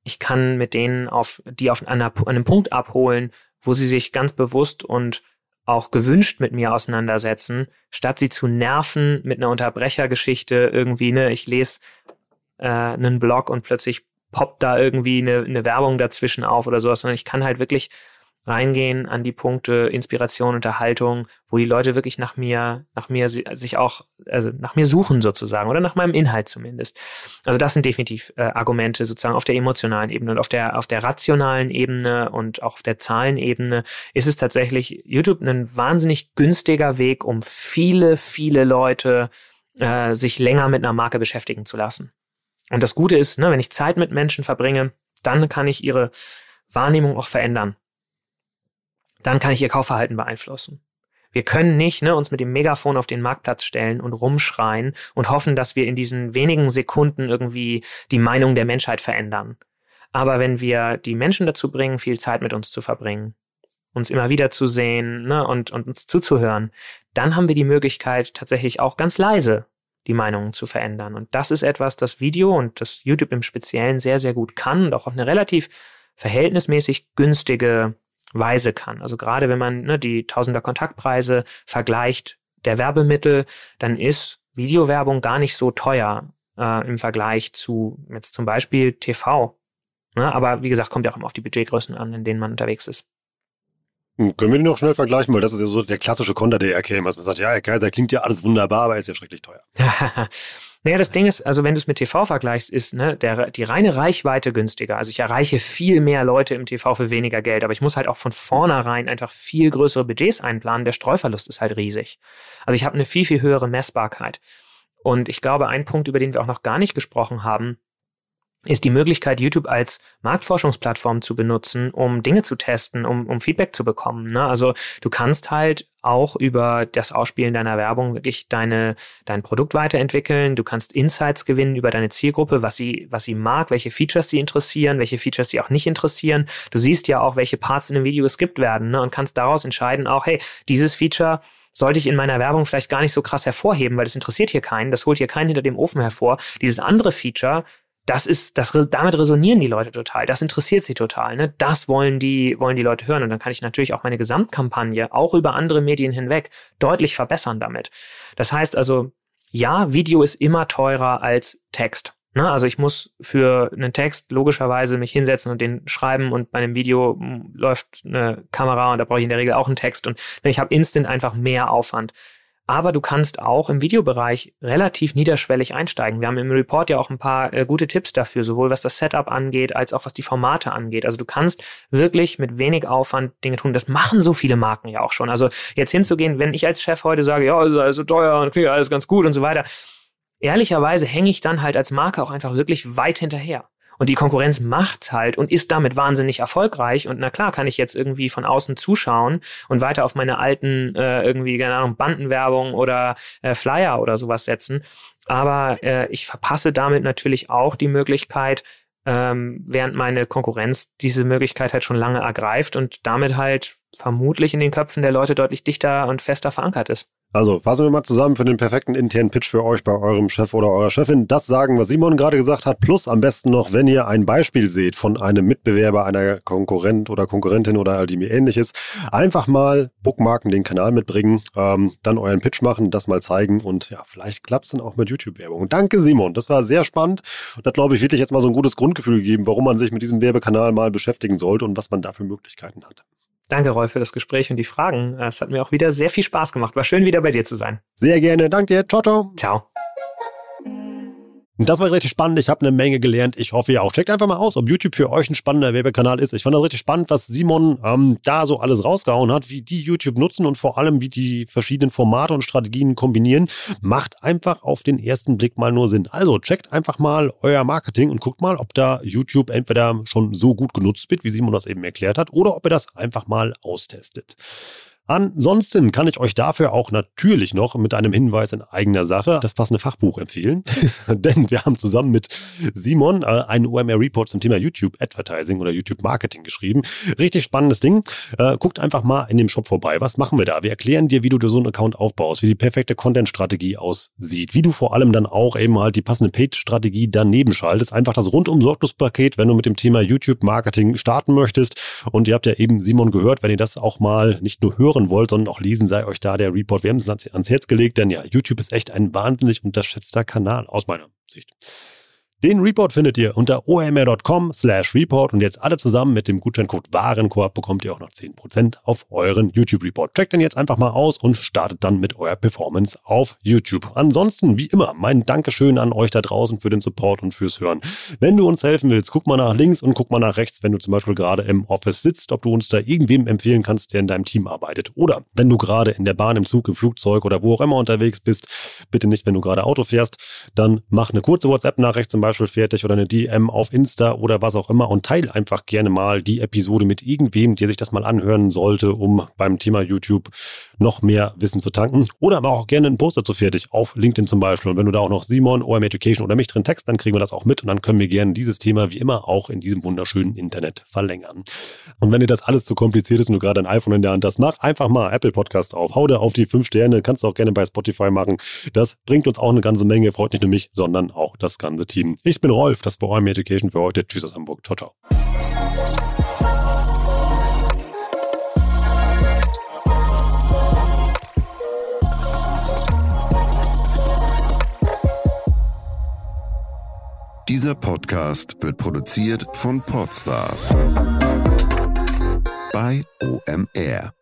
ich kann mit denen auf die auf einer, einem Punkt abholen, wo sie sich ganz bewusst und auch gewünscht mit mir auseinandersetzen, statt sie zu nerven mit einer Unterbrechergeschichte irgendwie, ne, ich lese äh, einen Blog und plötzlich poppt da irgendwie eine, eine Werbung dazwischen auf oder sowas, sondern ich kann halt wirklich reingehen an die Punkte Inspiration, Unterhaltung, wo die Leute wirklich nach mir, nach mir sich auch, also nach mir suchen sozusagen oder nach meinem Inhalt zumindest. Also das sind definitiv äh, Argumente sozusagen auf der emotionalen Ebene und auf der auf der rationalen Ebene und auch auf der Zahlenebene ist es tatsächlich YouTube ein wahnsinnig günstiger Weg, um viele viele Leute äh, sich länger mit einer Marke beschäftigen zu lassen. Und das Gute ist, ne, wenn ich Zeit mit Menschen verbringe, dann kann ich ihre Wahrnehmung auch verändern dann kann ich ihr Kaufverhalten beeinflussen. Wir können nicht ne, uns mit dem Megafon auf den Marktplatz stellen und rumschreien und hoffen, dass wir in diesen wenigen Sekunden irgendwie die Meinung der Menschheit verändern. Aber wenn wir die Menschen dazu bringen, viel Zeit mit uns zu verbringen, uns immer wieder zu sehen ne, und, und uns zuzuhören, dann haben wir die Möglichkeit, tatsächlich auch ganz leise die Meinungen zu verändern. Und das ist etwas, das Video und das YouTube im Speziellen sehr, sehr gut kann und auch auf eine relativ verhältnismäßig günstige Weise kann. Also gerade wenn man ne, die Tausender Kontaktpreise vergleicht der Werbemittel, dann ist Videowerbung gar nicht so teuer äh, im Vergleich zu jetzt zum Beispiel TV. Ne? Aber wie gesagt, kommt ja auch immer auf die Budgetgrößen an, in denen man unterwegs ist. Hm, können wir die noch schnell vergleichen, weil das ist ja so der klassische Konter der RK, was man sagt, ja, Herr Kaiser klingt ja alles wunderbar, aber ist ja schrecklich teuer. Naja, das Ding ist, also wenn du es mit TV vergleichst, ist ne, der, die reine Reichweite günstiger. Also ich erreiche viel mehr Leute im TV für weniger Geld, aber ich muss halt auch von vornherein einfach viel größere Budgets einplanen. Der Streuverlust ist halt riesig. Also ich habe eine viel, viel höhere Messbarkeit. Und ich glaube, ein Punkt, über den wir auch noch gar nicht gesprochen haben, ist die Möglichkeit, YouTube als Marktforschungsplattform zu benutzen, um Dinge zu testen, um, um Feedback zu bekommen. Ne? Also du kannst halt auch über das Ausspielen deiner Werbung wirklich deine, dein Produkt weiterentwickeln. Du kannst Insights gewinnen über deine Zielgruppe, was sie, was sie mag, welche Features sie interessieren, welche Features sie auch nicht interessieren. Du siehst ja auch, welche Parts in dem Video geskippt werden ne? und kannst daraus entscheiden, auch, hey, dieses Feature sollte ich in meiner Werbung vielleicht gar nicht so krass hervorheben, weil das interessiert hier keinen, das holt hier keinen hinter dem Ofen hervor. Dieses andere Feature, das ist, das, damit resonieren die Leute total. Das interessiert sie total. Ne? Das wollen die, wollen die Leute hören. Und dann kann ich natürlich auch meine Gesamtkampagne auch über andere Medien hinweg deutlich verbessern damit. Das heißt also, ja, Video ist immer teurer als Text. Ne? Also ich muss für einen Text logischerweise mich hinsetzen und den schreiben und bei einem Video hm, läuft eine Kamera und da brauche ich in der Regel auch einen Text und ich habe instant einfach mehr Aufwand. Aber du kannst auch im Videobereich relativ niederschwellig einsteigen. Wir haben im Report ja auch ein paar äh, gute Tipps dafür, sowohl was das Setup angeht, als auch was die Formate angeht. Also du kannst wirklich mit wenig Aufwand Dinge tun. Das machen so viele Marken ja auch schon. Also jetzt hinzugehen, wenn ich als Chef heute sage, ja, ist alles so teuer und klingt alles ganz gut und so weiter. Ehrlicherweise hänge ich dann halt als Marke auch einfach wirklich weit hinterher. Und die Konkurrenz macht's halt und ist damit wahnsinnig erfolgreich. Und na klar, kann ich jetzt irgendwie von außen zuschauen und weiter auf meine alten äh, irgendwie, keine Ahnung, Bandenwerbung oder äh, Flyer oder sowas setzen. Aber äh, ich verpasse damit natürlich auch die Möglichkeit, ähm, während meine Konkurrenz diese Möglichkeit halt schon lange ergreift und damit halt vermutlich in den Köpfen der Leute deutlich dichter und fester verankert ist. Also fassen wir mal zusammen für den perfekten internen Pitch für euch bei eurem Chef oder eurer Chefin. Das sagen, was Simon gerade gesagt hat, plus am besten noch, wenn ihr ein Beispiel seht von einem Mitbewerber, einer Konkurrent oder Konkurrentin oder all die mir ähnliches, einfach mal bookmarken, den Kanal mitbringen, ähm, dann euren Pitch machen, das mal zeigen und ja, vielleicht klappt es dann auch mit YouTube-Werbung. Danke Simon, das war sehr spannend und hat, glaube ich, wirklich jetzt mal so ein gutes Grundgefühl gegeben, warum man sich mit diesem Werbekanal mal beschäftigen sollte und was man da für Möglichkeiten hat. Danke, Rolf, für das Gespräch und die Fragen. Es hat mir auch wieder sehr viel Spaß gemacht. War schön, wieder bei dir zu sein. Sehr gerne. Danke dir. Ciao, ciao. Ciao. Das war richtig spannend. Ich habe eine Menge gelernt. Ich hoffe ihr auch. Checkt einfach mal aus, ob YouTube für euch ein spannender Werbekanal ist. Ich fand das richtig spannend, was Simon ähm, da so alles rausgehauen hat, wie die YouTube nutzen und vor allem, wie die verschiedenen Formate und Strategien kombinieren. Macht einfach auf den ersten Blick mal nur Sinn. Also checkt einfach mal euer Marketing und guckt mal, ob da YouTube entweder schon so gut genutzt wird, wie Simon das eben erklärt hat, oder ob ihr das einfach mal austestet. Ansonsten kann ich euch dafür auch natürlich noch mit einem Hinweis in eigener Sache das passende Fachbuch empfehlen. Denn wir haben zusammen mit Simon äh, einen OMR-Report zum Thema YouTube Advertising oder YouTube Marketing geschrieben. Richtig spannendes Ding. Äh, guckt einfach mal in dem Shop vorbei. Was machen wir da? Wir erklären dir, wie du dir so einen Account aufbaust, wie die perfekte Content-Strategie aussieht, wie du vor allem dann auch eben halt die passende Page-Strategie daneben schaltest. Einfach das rundum Sorglos-Paket, wenn du mit dem Thema YouTube Marketing starten möchtest. Und ihr habt ja eben Simon gehört, wenn ihr das auch mal nicht nur hört, hören wollt, sondern auch lesen, sei euch da der Report wärmstens ans Herz gelegt, denn ja, YouTube ist echt ein wahnsinnig unterschätzter Kanal aus meiner Sicht. Den Report findet ihr unter omr.com slash report und jetzt alle zusammen mit dem Gutscheincode Warenkorb bekommt ihr auch noch 10% auf euren YouTube-Report. Checkt den jetzt einfach mal aus und startet dann mit eurer Performance auf YouTube. Ansonsten, wie immer, mein Dankeschön an euch da draußen für den Support und fürs Hören. Wenn du uns helfen willst, guck mal nach links und guck mal nach rechts, wenn du zum Beispiel gerade im Office sitzt, ob du uns da irgendwem empfehlen kannst, der in deinem Team arbeitet. Oder wenn du gerade in der Bahn, im Zug, im Flugzeug oder wo auch immer unterwegs bist, bitte nicht, wenn du gerade Auto fährst, dann mach eine kurze WhatsApp-Nachricht zum Beispiel Beispiel fertig oder eine DM auf Insta oder was auch immer und teile einfach gerne mal die Episode mit irgendwem, der sich das mal anhören sollte, um beim Thema YouTube noch mehr Wissen zu tanken. Oder mach auch gerne einen Post dazu fertig auf LinkedIn zum Beispiel. Und wenn du da auch noch Simon, OM Education oder mich drin text, dann kriegen wir das auch mit und dann können wir gerne dieses Thema wie immer auch in diesem wunderschönen Internet verlängern. Und wenn dir das alles zu kompliziert ist und du gerade ein iPhone in der Hand hast, mach einfach mal Apple Podcast auf. Hau da auf die fünf Sterne, kannst du auch gerne bei Spotify machen. Das bringt uns auch eine ganze Menge, freut nicht nur mich, sondern auch das ganze Team. Ich bin Rolf, das war Army Education für heute. Tschüss aus Hamburg. Ciao, ciao. Dieser Podcast wird produziert von Podstars bei OMR.